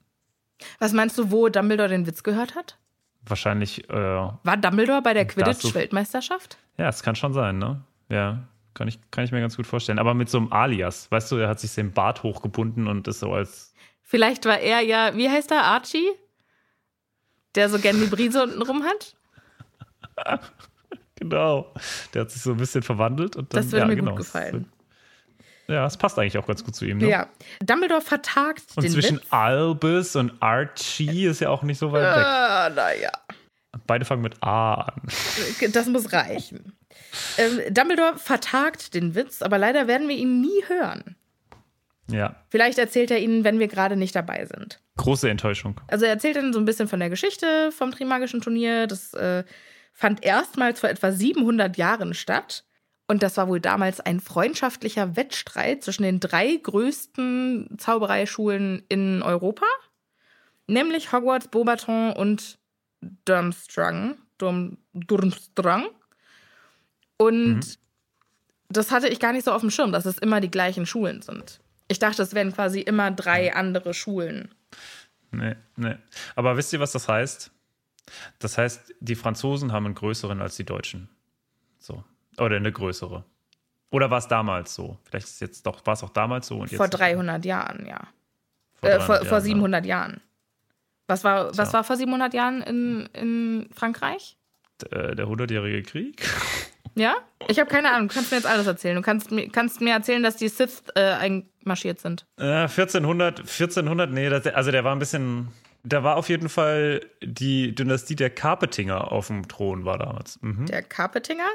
Was meinst du, wo Dumbledore den Witz gehört hat? Wahrscheinlich, äh, War Dumbledore bei der Quidditch-Weltmeisterschaft? ja, es kann schon sein, ne? Ja, kann ich, kann ich mir ganz gut vorstellen. Aber mit so einem Alias, weißt du, er hat sich den Bart hochgebunden und ist so als, Vielleicht war er ja, wie heißt er, Archie? Der so gern die Brise unten rum hat? genau, der hat sich so ein bisschen verwandelt. Und dann, Das würde ja, mir genau, gut gefallen. Ja, es passt eigentlich auch ganz gut zu ihm, ne? Ja. Dumbledore vertagt Und den zwischen Witz. Albus und Archie ist ja auch nicht so weit weg. Ah, naja. Beide fangen mit A an. Das muss reichen. Ähm, Dumbledore vertagt den Witz, aber leider werden wir ihn nie hören. Ja, Vielleicht erzählt er ihnen, wenn wir gerade nicht dabei sind. große Enttäuschung. Also er erzählt dann so ein bisschen von der Geschichte vom Trimagischen Turnier. Das äh, fand erstmals vor etwa 700 Jahren statt. Und das war wohl damals ein freundschaftlicher Wettstreit zwischen den drei größten Zaubereischulen in Europa. Nämlich Hogwarts, Beauxbaton und Durmstrang. Durm, Durmstrang. Und das hatte ich gar nicht so auf dem Schirm, dass es immer die gleichen Schulen sind. Ich dachte, es wären quasi immer drei andere Schulen. Nee, nee. Aber wisst ihr, was das heißt? Das heißt, die Franzosen haben einen größeren als die Deutschen. So. Oder eine größere. Oder war es damals so? Vielleicht ist es jetzt doch, war es auch damals so und jetzt Vor 300 Jahren, ja. vor äh, 300 vor, vor Jahren, 700 Jahren. Was war, was war vor 700 Jahren in, in Frankreich? Ja. Äh, Der hundertjährige Krieg? Ja? Ich habe keine Ahnung. Du kannst mir jetzt alles erzählen. Du kannst mir, kannst mir erzählen, dass die Sith äh, einmarschiert sind. Äh, 1400, 1400, nee, das, also der war ein bisschen, da war auf jeden Fall die Dynastie der Carpetinger auf dem Thron war damals. Mhm. Der Carpetinger?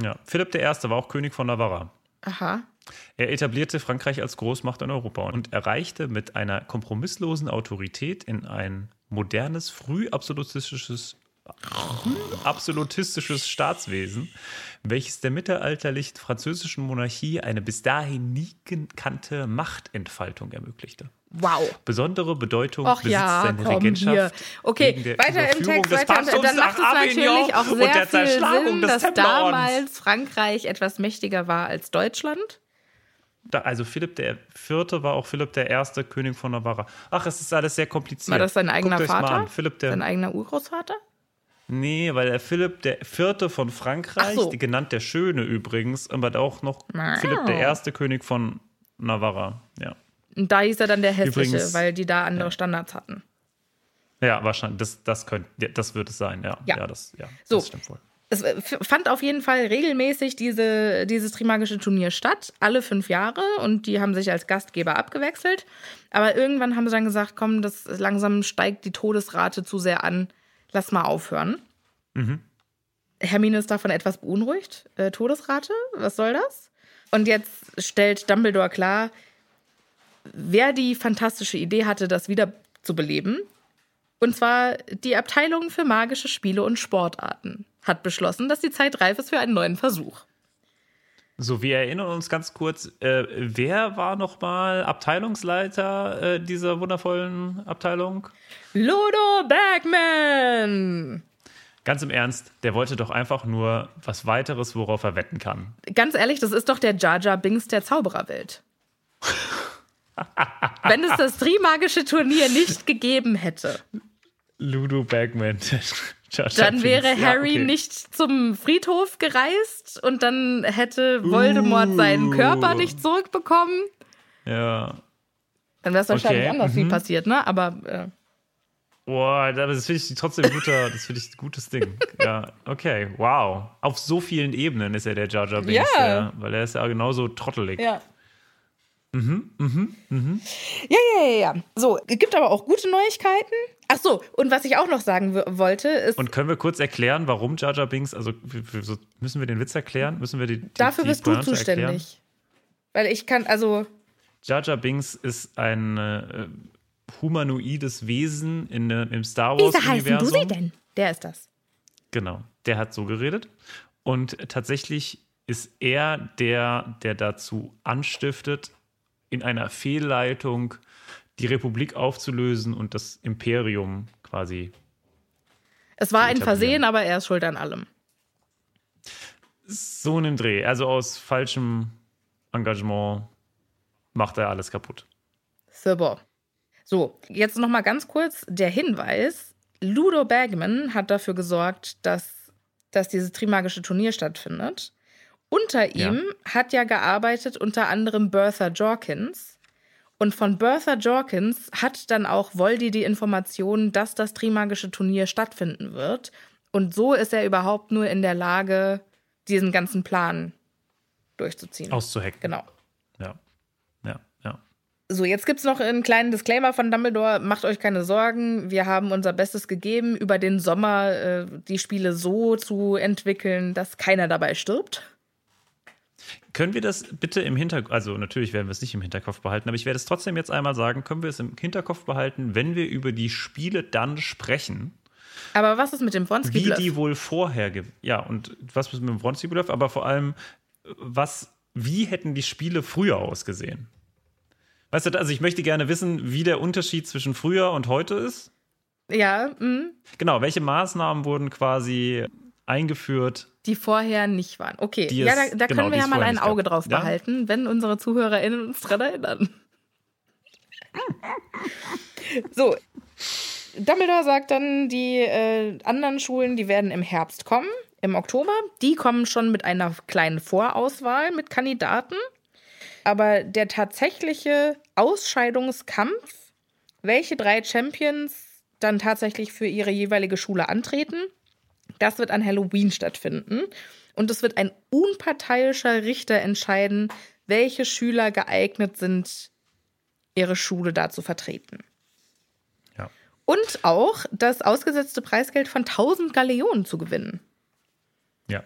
Ja, Philipp I. war auch König von Navarra. Aha. Er etablierte Frankreich als Großmacht in Europa und erreichte mit einer kompromisslosen Autorität in ein modernes, frühabsolutistisches absolutistisches Staatswesen, welches der mittelalterlichen französischen Monarchie eine bis dahin nie gekannte Machtentfaltung ermöglichte. Wow. Besondere Bedeutung Och besitzt ja, seine komm Regentschaft. hier. Okay, weiter im Text, weiter im Dann macht es natürlich auch sehr der viel Sinn, dass Templerordens. damals Frankreich etwas mächtiger war als Deutschland. Da, also Philipp der Vierte war auch Philipp der Erste König von Navarra. Ach, es ist alles sehr kompliziert. War das sein eigener Vater? Philipp der, Sein eigener Urgroßvater? Nee, weil der Philipp der Vierte von Frankreich, so. die genannt der Schöne übrigens, aber auch noch Ah. Philipp der Erste König von Navarra. Ja. Und da hieß er dann der Hässliche, Übrigens- weil die da andere Standards hatten. Ja, wahrscheinlich. Das, das, könnt, ja, das wird es sein, ja. Ja. das, ja, So. das stimmt wohl. Es äh, fand auf jeden Fall regelmäßig diese, dieses Trimagische Turnier statt, alle fünf Jahre und die haben sich als Gastgeber abgewechselt. Aber irgendwann haben sie dann gesagt, komm, das langsam steigt die Todesrate zu sehr an, lass mal aufhören. Hermine ist davon etwas beunruhigt. Äh, Todesrate, was soll das? Und jetzt stellt Dumbledore klar, wer die fantastische Idee hatte, das wieder zu beleben. Und zwar die Abteilung für magische Spiele und Sportarten hat beschlossen, dass die Zeit reif ist für einen neuen Versuch. So, wir erinnern uns ganz kurz, äh, wer war nochmal Abteilungsleiter äh, dieser wundervollen Abteilung? Ludo Bagman! Ganz im Ernst, der wollte doch einfach nur was weiteres, worauf er wetten kann. Ganz ehrlich, das ist doch der Jar Jar Binks der Zaubererwelt. Wenn es das Trimagische Turnier nicht gegeben hätte. Ludo Bagman. dann wäre Harry ja, okay. nicht zum Friedhof gereist und dann hätte Voldemort uh. seinen Körper nicht zurückbekommen. Ja. Dann wäre es wahrscheinlich okay. anders mhm. viel passiert, ne? Aber. Äh. Boah, das finde ich trotzdem ein guter, das finde ich ein gutes Ding. Ja, okay, wow. Auf so vielen Ebenen ist er der Jar Jar Binks, ja. Der, weil er ist ja genauso trottelig. Ja. Mhm, mhm, mhm. Ja, ja, ja, ja. So, es gibt aber auch gute Neuigkeiten. Ach so, und was ich auch noch sagen wollte ist. Und können wir kurz erklären, warum Jar Jar Binks, also müssen wir den Witz erklären? Müssen wir die, die Dafür die bist Pointe du zuständig. Erklären? Weil ich kann, also. Jar Jar Binks ist ein äh, humanoides Wesen in, im Star Wars-Universum. Wie heißen du sie denn? Der ist das. Genau, der hat so geredet. Und tatsächlich ist er der, der dazu anstiftet, in einer Fehlleitung die Republik aufzulösen und das Imperium quasi. Es war ein Versehen, aber er ist schuld an allem. So in dem Dreh. Also aus falschem Engagement macht er alles kaputt. Super. So, jetzt noch mal ganz kurz der Hinweis. Ludo Bagman hat dafür gesorgt, dass, dass dieses Trimagische Turnier stattfindet. Unter ihm ja. hat ja gearbeitet unter anderem Bertha Jorkins. Und von Bertha Jorkins hat dann auch Voldy die Information, dass das Trimagische Turnier stattfinden wird. Und so ist er überhaupt nur in der Lage, diesen ganzen Plan durchzuziehen. Auszuhacken. Genau. Ja. Ja, ja. So, jetzt gibt es noch einen kleinen Disclaimer von Dumbledore. Macht euch keine Sorgen. Wir haben unser Bestes gegeben, über den Sommer äh, die Spiele so zu entwickeln, dass keiner dabei stirbt. Können wir das bitte im Hinterkopf, also natürlich werden wir es nicht im Hinterkopf behalten, aber ich werde es trotzdem jetzt einmal sagen, können wir es im Hinterkopf behalten, wenn wir über die Spiele dann sprechen? Aber was ist mit dem Wronski Wie die wohl vorher, ja, und was ist mit dem Wronski Bluff, aber vor allem, was, wie hätten die Spiele früher ausgesehen? Weißt du, also ich möchte gerne wissen, wie der Unterschied zwischen früher und heute ist. Ja, mh. Genau, welche Maßnahmen wurden quasi eingeführt. Die vorher nicht waren. Okay, ja, da, da genau, können wir ja mal ein Auge drauf ja? behalten, wenn unsere ZuhörerInnen uns daran erinnern. so, Dumbledore sagt dann, die äh, anderen Schulen, die werden im Herbst kommen, im Oktober. Die kommen schon mit einer kleinen Vorauswahl mit Kandidaten. Aber der tatsächliche Ausscheidungskampf, welche drei Champions dann tatsächlich für ihre jeweilige Schule antreten, das wird an Halloween stattfinden. Und es wird ein unparteiischer Richter entscheiden, welche Schüler geeignet sind, ihre Schule da zu vertreten. Ja. Und auch das ausgesetzte Preisgeld von 1000 Galeonen zu gewinnen. Ja.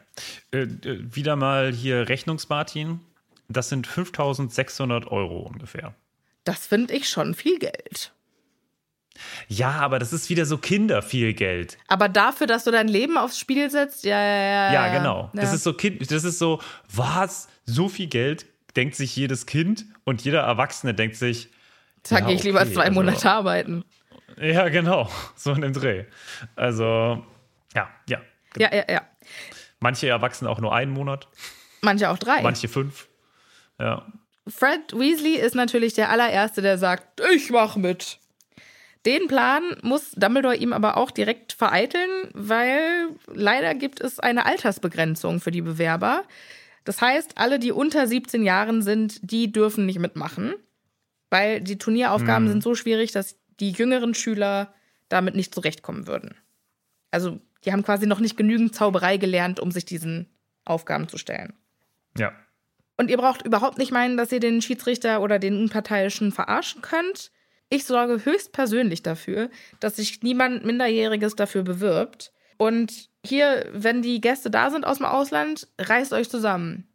Äh, wieder mal hier Rechnungsmartin. Das sind 5600 Euro ungefähr. Das finde ich schon viel Geld. Ja, aber das ist wieder so Kinder viel Geld. Aber dafür, dass du dein Leben aufs Spiel setzt, ja, ja, ja. Ja, genau. Ja. Das ist so Kind, das ist so, was? So viel Geld denkt sich jedes Kind und jeder Erwachsene denkt sich. Da ja, gehe ich okay, lieber zwei also, Monate arbeiten. Ja, genau. So in dem Dreh. Also, ja, ja. Ja, ja, ja. Manche Erwachsene auch nur einen Monat. Manche auch drei. Manche fünf. Ja. Fred Weasley ist natürlich der allererste, der sagt, ich mach mit. Den Plan muss Dumbledore ihm aber auch direkt vereiteln, weil leider gibt es eine Altersbegrenzung für die Bewerber. Das heißt, alle, die unter 17 Jahren sind, die dürfen nicht mitmachen, weil die Turnieraufgaben hm. sind so schwierig, dass die jüngeren Schüler damit nicht zurechtkommen würden. Also, die haben quasi noch nicht genügend Zauberei gelernt, um sich diesen Aufgaben zu stellen. Ja. Und ihr braucht überhaupt nicht meinen, dass ihr den Schiedsrichter oder den Unparteiischen verarschen könnt. Ich sorge höchstpersönlich dafür, dass sich niemand Minderjähriges dafür bewirbt. Und hier, wenn die Gäste da sind aus dem Ausland, reißt euch zusammen.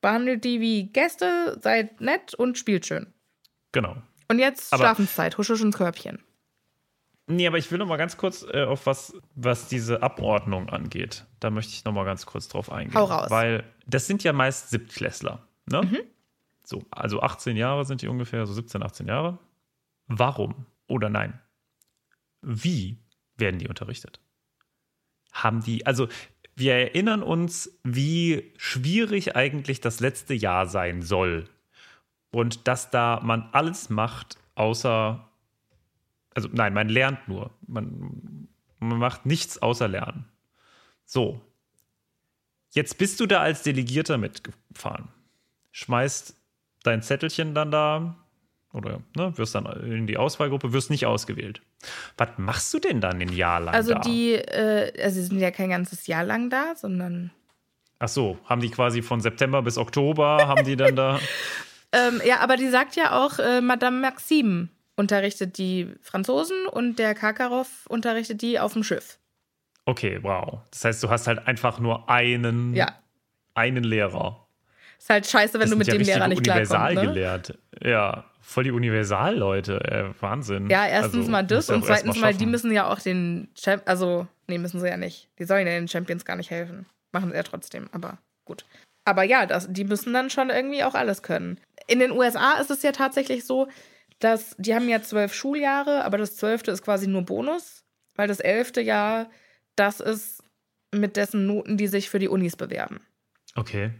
Behandelt die wie Gäste, seid nett und spielt schön. Genau. Und jetzt Aber Schlafenszeit, husch, husch ins Körbchen. Nee, aber ich will noch mal ganz kurz äh, auf was, was diese Abordnung angeht. Da möchte ich noch mal ganz kurz drauf eingehen. Hau raus. Weil das sind ja meist Siebtklässler. Ne? Mhm. So, also 18 Jahre sind die ungefähr, so 17, 18 Jahre. Warum oder nein? Wie werden die unterrichtet? Haben die, also wir erinnern uns, wie schwierig eigentlich das letzte Jahr sein soll. Und dass da man alles macht, außer, also nein, man lernt nur. Man, man macht nichts außer lernen. So. Jetzt bist du da als Delegierter mitgefahren. Schmeißt dein Zettelchen dann da oder ne, wirst dann in die Auswahlgruppe, wirst nicht ausgewählt. Was machst du denn dann ein Jahr lang Also da? die, äh, also sie sind ja kein ganzes Jahr lang da, sondern Ach so, haben die quasi von September bis Oktober, haben die dann da. ähm, ja, aber die sagt ja auch, äh, Madame Maxime unterrichtet die Franzosen und der Karkarow unterrichtet die auf dem Schiff. Okay, wow. Das heißt, du hast halt einfach nur einen, Ja. einen Lehrer. Ist halt scheiße, wenn Das du mit ja dem Lehrer nicht klarkommst. Ne? Universalgelehrt. Ja, voll die Universalleute. Äh, Wahnsinn. Ja, erstens Also, mal das und zweitens mal, die schaffen. müssen ja auch den Champ also, nee, müssen sie ja nicht. Die sollen ja den Champions gar nicht helfen. Machen sie ja trotzdem, aber gut. Aber ja, das, die müssen dann schon irgendwie auch alles können. In den USA ist es ja tatsächlich so, dass die haben ja zwölf Schuljahre, aber das zwölfte ist quasi nur Bonus, weil das elfte Jahr, das ist mit dessen Noten, die sich für die Unis bewerben. Okay.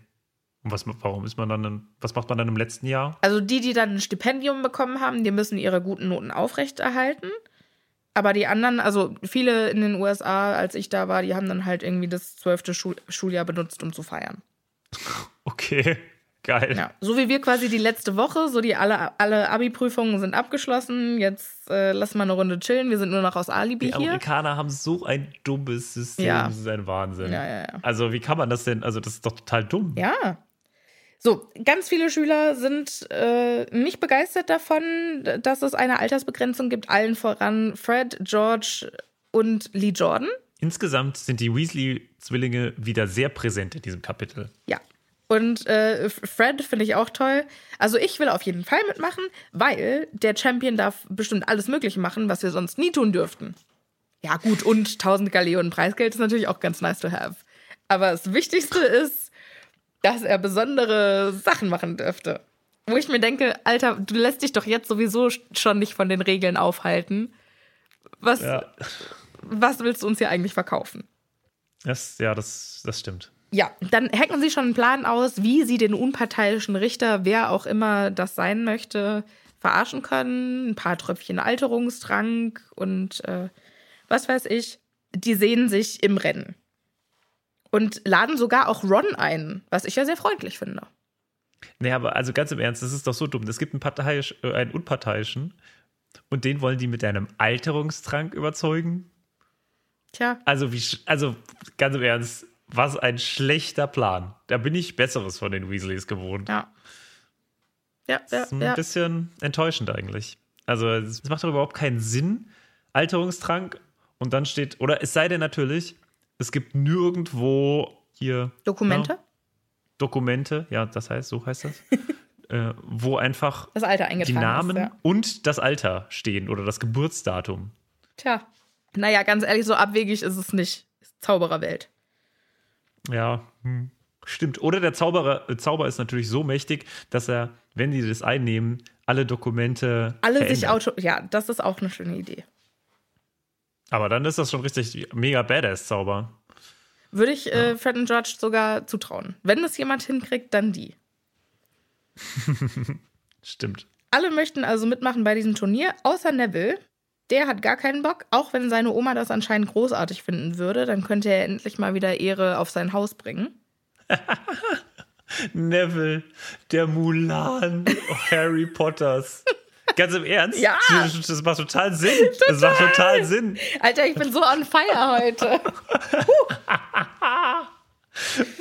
Und was, warum ist man dann, in, was macht man dann im letzten Jahr? Also die, die dann ein Stipendium bekommen haben, die müssen ihre guten Noten aufrechterhalten. Aber die anderen, also viele in den USA, als ich da war, die haben dann halt irgendwie das zwölfte Schul Schuljahr benutzt, um zu feiern. Okay, geil. Ja. So wie wir quasi die letzte Woche, so die alle, alle Abi-Prüfungen sind abgeschlossen. Jetzt äh, lass mal eine Runde chillen. Wir sind nur noch aus Alibi Die hier. Amerikaner haben so ein dummes System. Ja. Das ist ein Wahnsinn. Ja, ja, ja. Also, wie kann man das denn? Also, das ist doch total dumm. Ja. So, ganz viele Schüler sind äh, nicht begeistert davon, dass es eine Altersbegrenzung gibt. Allen voran Fred, George und Lee Jordan. Insgesamt sind die Weasley-Zwillinge wieder sehr präsent in diesem Kapitel. Ja. Und äh, Fred finde ich auch toll. Also ich will auf jeden Fall mitmachen, weil der Champion darf bestimmt alles Mögliche machen, was wir sonst nie tun dürften. Ja gut, und 1000 Gallionen Preisgeld ist natürlich auch ganz nice to have. Aber das Wichtigste ist, dass er besondere Sachen machen dürfte. Wo ich mir denke, Alter, du lässt dich doch jetzt sowieso schon nicht von den Regeln aufhalten. Was, Ja, was willst du uns hier eigentlich verkaufen? das, ja das, das stimmt. Ja, dann hacken sie schon einen Plan aus, wie sie den unparteiischen Richter, wer auch immer das sein möchte, verarschen können. Ein paar Tröpfchen Alterungstrank und äh, was weiß ich. Die sehen sich im Rennen. Und laden sogar auch Ron ein, was ich ja sehr freundlich finde. Nee, aber also ganz im Ernst, das ist doch so dumm. Es gibt einen, parteiisch, äh, einen unparteiischen und den wollen die mit einem Alterungstrank überzeugen. Tja, Also, wie, also ganz im Ernst, was ein schlechter Plan. Da bin ich Besseres von den Weasleys gewohnt. ja. Ja, Das ja, ist ein ja. bisschen enttäuschend eigentlich. Also, es macht doch überhaupt keinen Sinn. Alterungstrank und dann steht, oder es sei denn natürlich, es gibt nirgendwo hier Dokumente? Ja, Dokumente, ja, das heißt, so heißt das, äh, wo einfach Das Alter die Namen ist. Ja. und das Alter stehen oder das Geburtsdatum. Tja. Naja, ganz ehrlich, so abwegig ist es nicht. Zaubererwelt. Ja, hm. stimmt. Oder der Zauberer, äh, Zauber ist natürlich so mächtig, dass er, wenn die das einnehmen, alle Dokumente Alle sich verändert. auto. Ja, das ist auch eine schöne Idee. Aber dann ist das schon richtig mega Badass-Zauber. Würde ich äh, Fred und George sogar zutrauen. Wenn das jemand hinkriegt, dann die. Stimmt. Alle möchten also mitmachen bei diesem Turnier, außer Neville. Der hat gar keinen Bock, auch wenn seine Oma das anscheinend großartig finden würde. Dann könnte er endlich mal wieder Ehre auf sein Haus bringen. Neville, der Mulan Harry Potters. Ganz im Ernst? Ja. Das, das macht total Sinn. Das macht total Sinn. Alter, ich bin so on fire heute.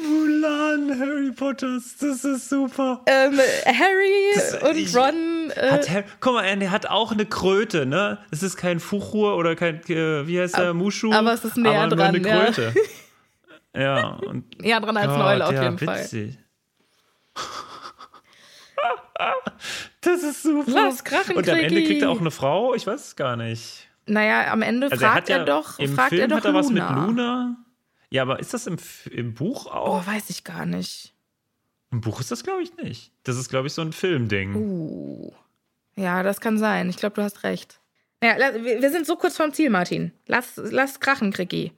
Mulan Harry Potters, das ist super. ähm, Harry Das- und ich- Ron. Äh, Hat Harry, guck mal, er hat auch eine Kröte, ne? Es ist kein Fuchur oder kein, äh, wie heißt der, Mushu? aber es ist näher aber dran, eine ja. Kröte. Ja, und näher dran als eine Gott, Eule auf ja, jeden Fall. Das ist super. Los, krachen, Und am Ende kriegt er auch eine Frau? Ich weiß es gar nicht. Naja, am Ende Also fragt er, er, hat ja, doch, im fragt Film er doch hat er was Luna. mit Luna. Ja, aber ist das im, im Buch auch? Oh, weiß ich gar nicht. Im Buch ist das, glaube ich, nicht. Das ist, glaube ich, so ein Filmding. Uh. Ja, das kann sein. Ich glaube, du hast recht. Ja, wir sind so kurz vorm Ziel, Martin. Lass, lass krachen, Kricki.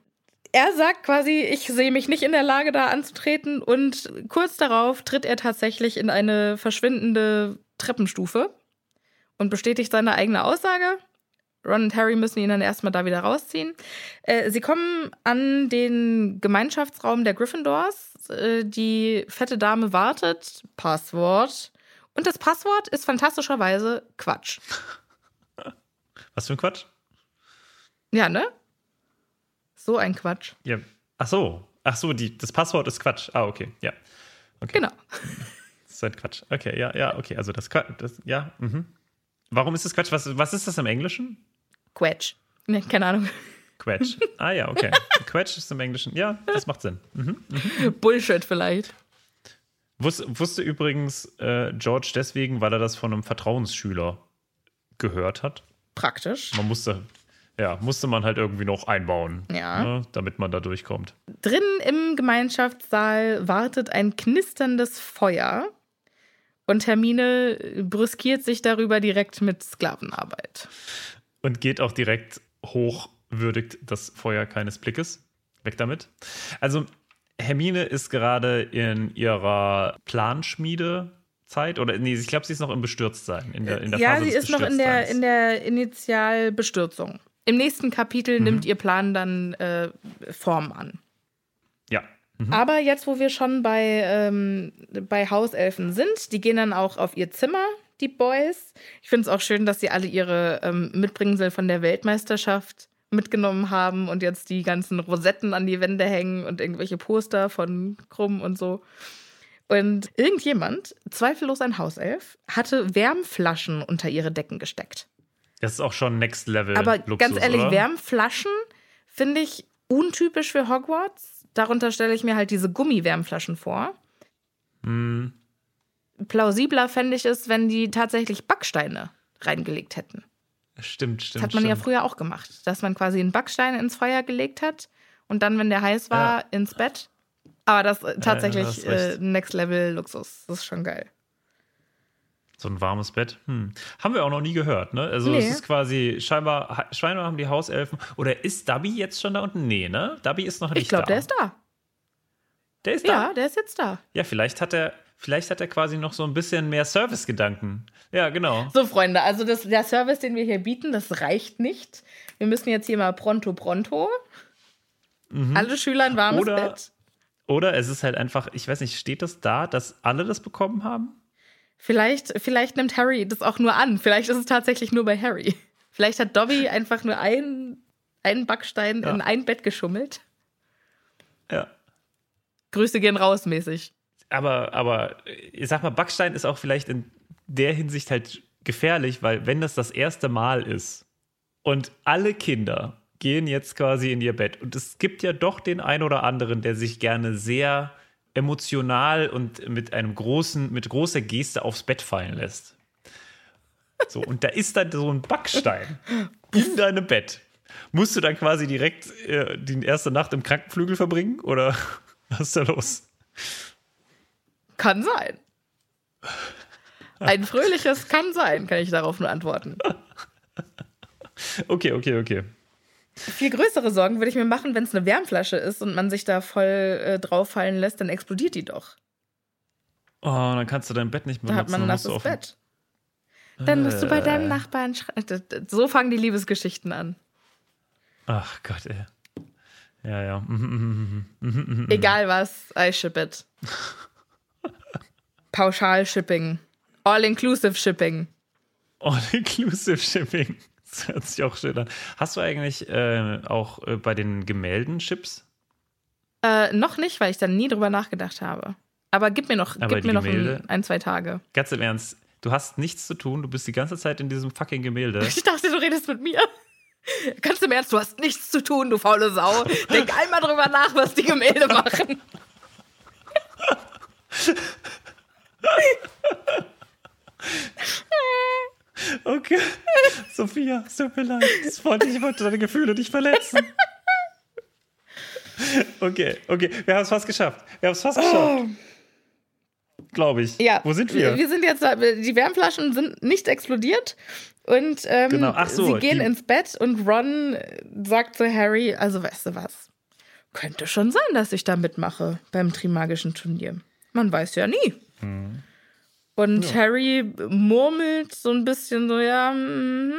Er sagt quasi, ich sehe mich nicht in der Lage, da anzutreten. Und kurz darauf tritt er tatsächlich in eine verschwindende Treppenstufe und bestätigt seine eigene Aussage. Ron und Harry müssen ihn dann erstmal da wieder rausziehen. Äh, sie kommen an den Gemeinschaftsraum der Gryffindors. Äh, die fette Dame wartet. Passwort. Und das Passwort ist fantastischerweise Quatsch. Was für ein Quatsch? Ja, ne? So ein Quatsch. Ja. Ach so. Ach so, die, das Passwort ist Quatsch. Ah, okay. Ja. Okay. Genau. Das ist ein Quatsch. Okay, ja, ja, okay. Also das Quatsch. Das, ja. Mhm. Warum ist das Quatsch? Was, was ist das im Englischen? Quatsch. Ne, keine Ahnung. Quatsch. Ah ja, okay. Quatsch ist im Englischen. Ja, das macht Sinn. Mhm. Bullshit vielleicht. Wus, wusste übrigens äh, George deswegen, weil er das von einem Vertrauensschüler gehört hat. Praktisch. Man musste, ja, musste man halt irgendwie noch einbauen, Ja. ne, damit man da durchkommt. Drin im Gemeinschaftssaal wartet ein knisterndes Feuer. Und Hermine brüskiert sich darüber direkt mit Sklavenarbeit. Und geht auch direkt hoch, würdigt das Feuer keines Blickes. Weg damit. Also, Hermine ist gerade in ihrer Planschmiedezeit oder nee, ich glaube, sie ist noch im Bestürztsein. In der, in der ja, Phase sie ist noch in der, in der Initialbestürzung. Im nächsten Kapitel Mhm. nimmt ihr Plan dann äh, Form an. Ja. Aber jetzt, wo wir schon bei, ähm, bei Hauselfen sind, die gehen dann auch auf ihr Zimmer, die Boys. Ich finde es auch schön, dass sie alle ihre ähm, Mitbringsel von der Weltmeisterschaft mitgenommen haben und jetzt die ganzen Rosetten an die Wände hängen und irgendwelche Poster von Krumm und so. Und irgendjemand, zweifellos ein Hauself, hatte Wärmflaschen unter ihre Decken gesteckt. Das ist auch schon Next Level. Aber Luxus, ganz ehrlich, oder? Wärmflaschen finde ich untypisch für Hogwarts. Darunter stelle ich mir halt diese Gummiwärmflaschen vor. Hm, Plausibler fände ich es, wenn die tatsächlich Backsteine reingelegt hätten. stimmt, Das stimmt. hat man ja stimmt. früher auch gemacht, dass man quasi einen Backstein ins Feuer gelegt hat und dann, wenn der heiß war, Ja. ins Bett. Aber das äh, tatsächlich hast äh, recht. Next Level Luxus. Das ist schon geil. So ein warmes Bett. Hm. Haben wir auch noch nie gehört, ne? Also Nee. es ist quasi, scheinbar, scheinbar haben die Hauselfen. Oder ist Dubby jetzt schon da unten? Nee, ne? Dubby ist noch nicht Ich glaube, da. der ist da. Der ist da. Ja, der ist jetzt da. Ja, vielleicht hat er, vielleicht hat er quasi noch so ein bisschen mehr Servicegedanken. Ja, genau. So, Freunde, also das, der Service, den wir hier bieten, das reicht nicht. Wir müssen jetzt hier mal pronto, pronto. Alle Schüler ein warmes Mhm. Oder- Bett. Oder es ist halt einfach, ich weiß nicht, steht das da, dass alle das bekommen haben? Vielleicht, vielleicht nimmt Harry das auch nur an. Vielleicht ist es tatsächlich nur bei Harry. Vielleicht hat Dobby einfach nur einen, einen Backstein Ja. in ein Bett geschummelt. Ja. Grüße gehen raus mäßig. Aber, aber ich sag mal, Backstein ist auch vielleicht in der Hinsicht halt gefährlich, weil wenn das das erste Mal ist und alle Kinder gehen jetzt quasi in ihr Bett und es gibt ja doch den einen oder anderen, der sich gerne sehr emotional und mit einem großen, mit großer Geste aufs Bett fallen lässt. So, und da ist dann so ein Backstein in deinem Bett. Musst du dann quasi direkt äh, die erste Nacht im Krankenflügel verbringen oder was ist da los? Kann sein. Ein fröhliches kann sein, kann ich darauf nur antworten. Okay, okay, okay. Viel größere Sorgen würde ich mir machen, wenn es eine Wärmflasche ist und man sich da voll äh, drauf fallen lässt, dann explodiert die doch. Oh, dann kannst du dein Bett nicht mehr Da hat man ein nasses Bett. Dann musst du bei Äh. deinem Nachbarn schreien. So fangen die Liebesgeschichten an. Ach Gott, ey. Ja, ja. Mhm, mhm, mhm. Egal was, I ship it. Pauschal-Shipping. All-inclusive Shipping. All-inclusive Shipping. Das hört sich auch schön an. Hast du eigentlich äh, auch äh, bei den Gemälden Chips? Äh, noch nicht, weil ich da nie drüber nachgedacht habe. Aber gib mir noch, Aber gib mir noch ein, ein, zwei Tage. Ganz im Ernst, du hast nichts zu tun, du bist die ganze Zeit in diesem fucking Gemälde. Ich dachte, du redest mit mir. Ganz im Ernst, du hast nichts zu tun, du faule Sau. Denk einmal drüber nach, was die Gemälde machen. Okay. Sophia, es tut mir leid. Ich wollte, ich wollte deine Gefühle nicht verletzen. Okay, okay, wir haben es fast geschafft. Wir haben es fast geschafft. Glaube ich. Ja. Wo sind wir? Wir sind jetzt, die Wärmflaschen sind nicht explodiert. Und ähm, Genau. Ach so, sie gehen die- ins Bett und Ron sagt zu Harry, also weißt du was, könnte schon sein, dass ich da mitmache beim Trimagischen Turnier. Man weiß ja nie. Mhm. Und Harry murmelt so ein bisschen so, ja, mhm.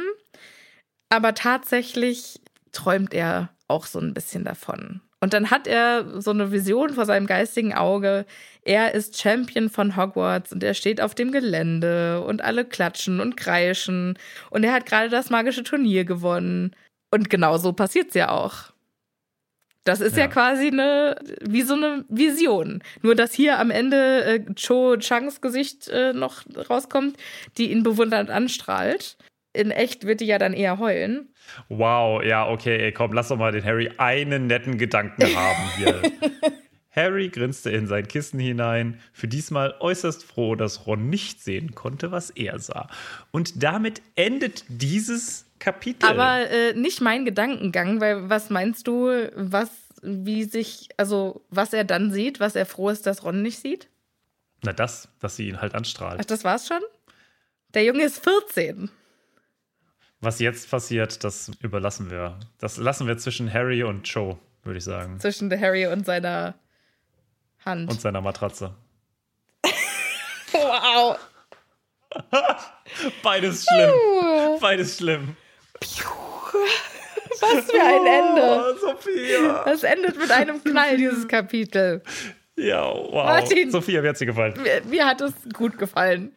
aber tatsächlich träumt er auch so ein bisschen davon. Und dann hat er so eine Vision vor seinem geistigen Auge. Er ist Champion von Hogwarts und er steht auf dem Gelände und alle klatschen und kreischen. Und er hat gerade das magische Turnier gewonnen. Und genau so passiert's ja auch. Das ist ja, Ja. quasi eine, wie so eine Vision. Nur, dass hier am Ende äh, Cho Changs Gesicht äh, noch rauskommt, die ihn bewundernd anstrahlt. In echt wird die ja dann eher heulen. Wow, ja, okay, ey, komm, lass doch mal den Harry einen netten Gedanken haben hier. Harry grinste in sein Kissen hinein, für diesmal äußerst froh, dass Ron nicht sehen konnte, was er sah. Und damit endet dieses Kapitel. Aber äh, nicht mein Gedankengang, weil was meinst du, was, wie sich, also was er dann sieht, was er froh ist, dass Ron nicht sieht? Na, das, dass sie ihn halt Ach, anstrahlt. das war's schon? Der Junge ist 14. Was jetzt passiert, das überlassen wir. Das lassen wir zwischen Harry und Joe, würde ich sagen. Zwischen Harry und seiner Hand. Und seiner Matratze. wow. Beides schlimm. Beides schlimm. Was für ein Ende. Oh, Sophia. Es endet mit einem Knall, dieses Kapitel. Ja, wow. Martin. Sophia, wie hat sie gefallen? Mir, mir hat es gut gefallen.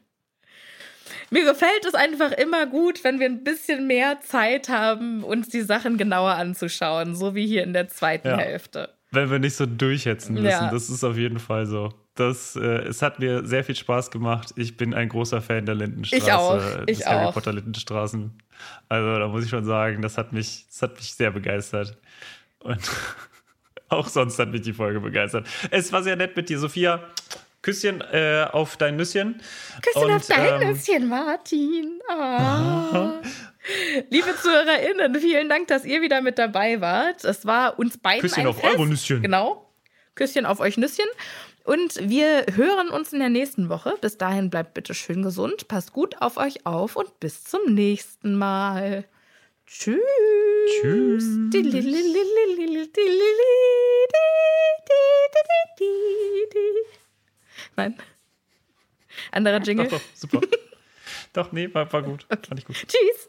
Mir gefällt es einfach immer gut, wenn wir ein bisschen mehr Zeit haben, uns die Sachen genauer anzuschauen, so wie hier in der zweiten Ja. Hälfte. Wenn wir nicht so durchhetzen müssen. Ja. Das ist auf jeden Fall so. Das, äh, es hat mir sehr viel Spaß gemacht. Ich bin ein großer Fan der Lindenstraße. Ich auch, des ich Harry auch. Potter Lindenstraßen. Also da muss ich schon sagen, das hat mich, das hat mich sehr begeistert. Und auch sonst hat mich die Folge begeistert. Es war sehr nett mit dir, Sophia. Küsschen äh, auf dein Nüsschen. Küsschen Und, auf dein ähm, Nüsschen, Martin. Ah. Liebe ZuhörerInnen, vielen Dank, dass ihr wieder mit dabei wart. Es war uns beiden Küsschen ein auf Fest. eure Nüsschen. Genau. Küsschen auf euch Nüsschen. Und wir hören uns in der nächsten Woche. Bis dahin bleibt bitte schön gesund, passt gut auf euch auf und bis zum nächsten Mal. Tschüss. Tschüss. Nein. Anderer Jingle. Doch, doch, super. doch, nee, war, war gut. Fand ich gut. Tschüss.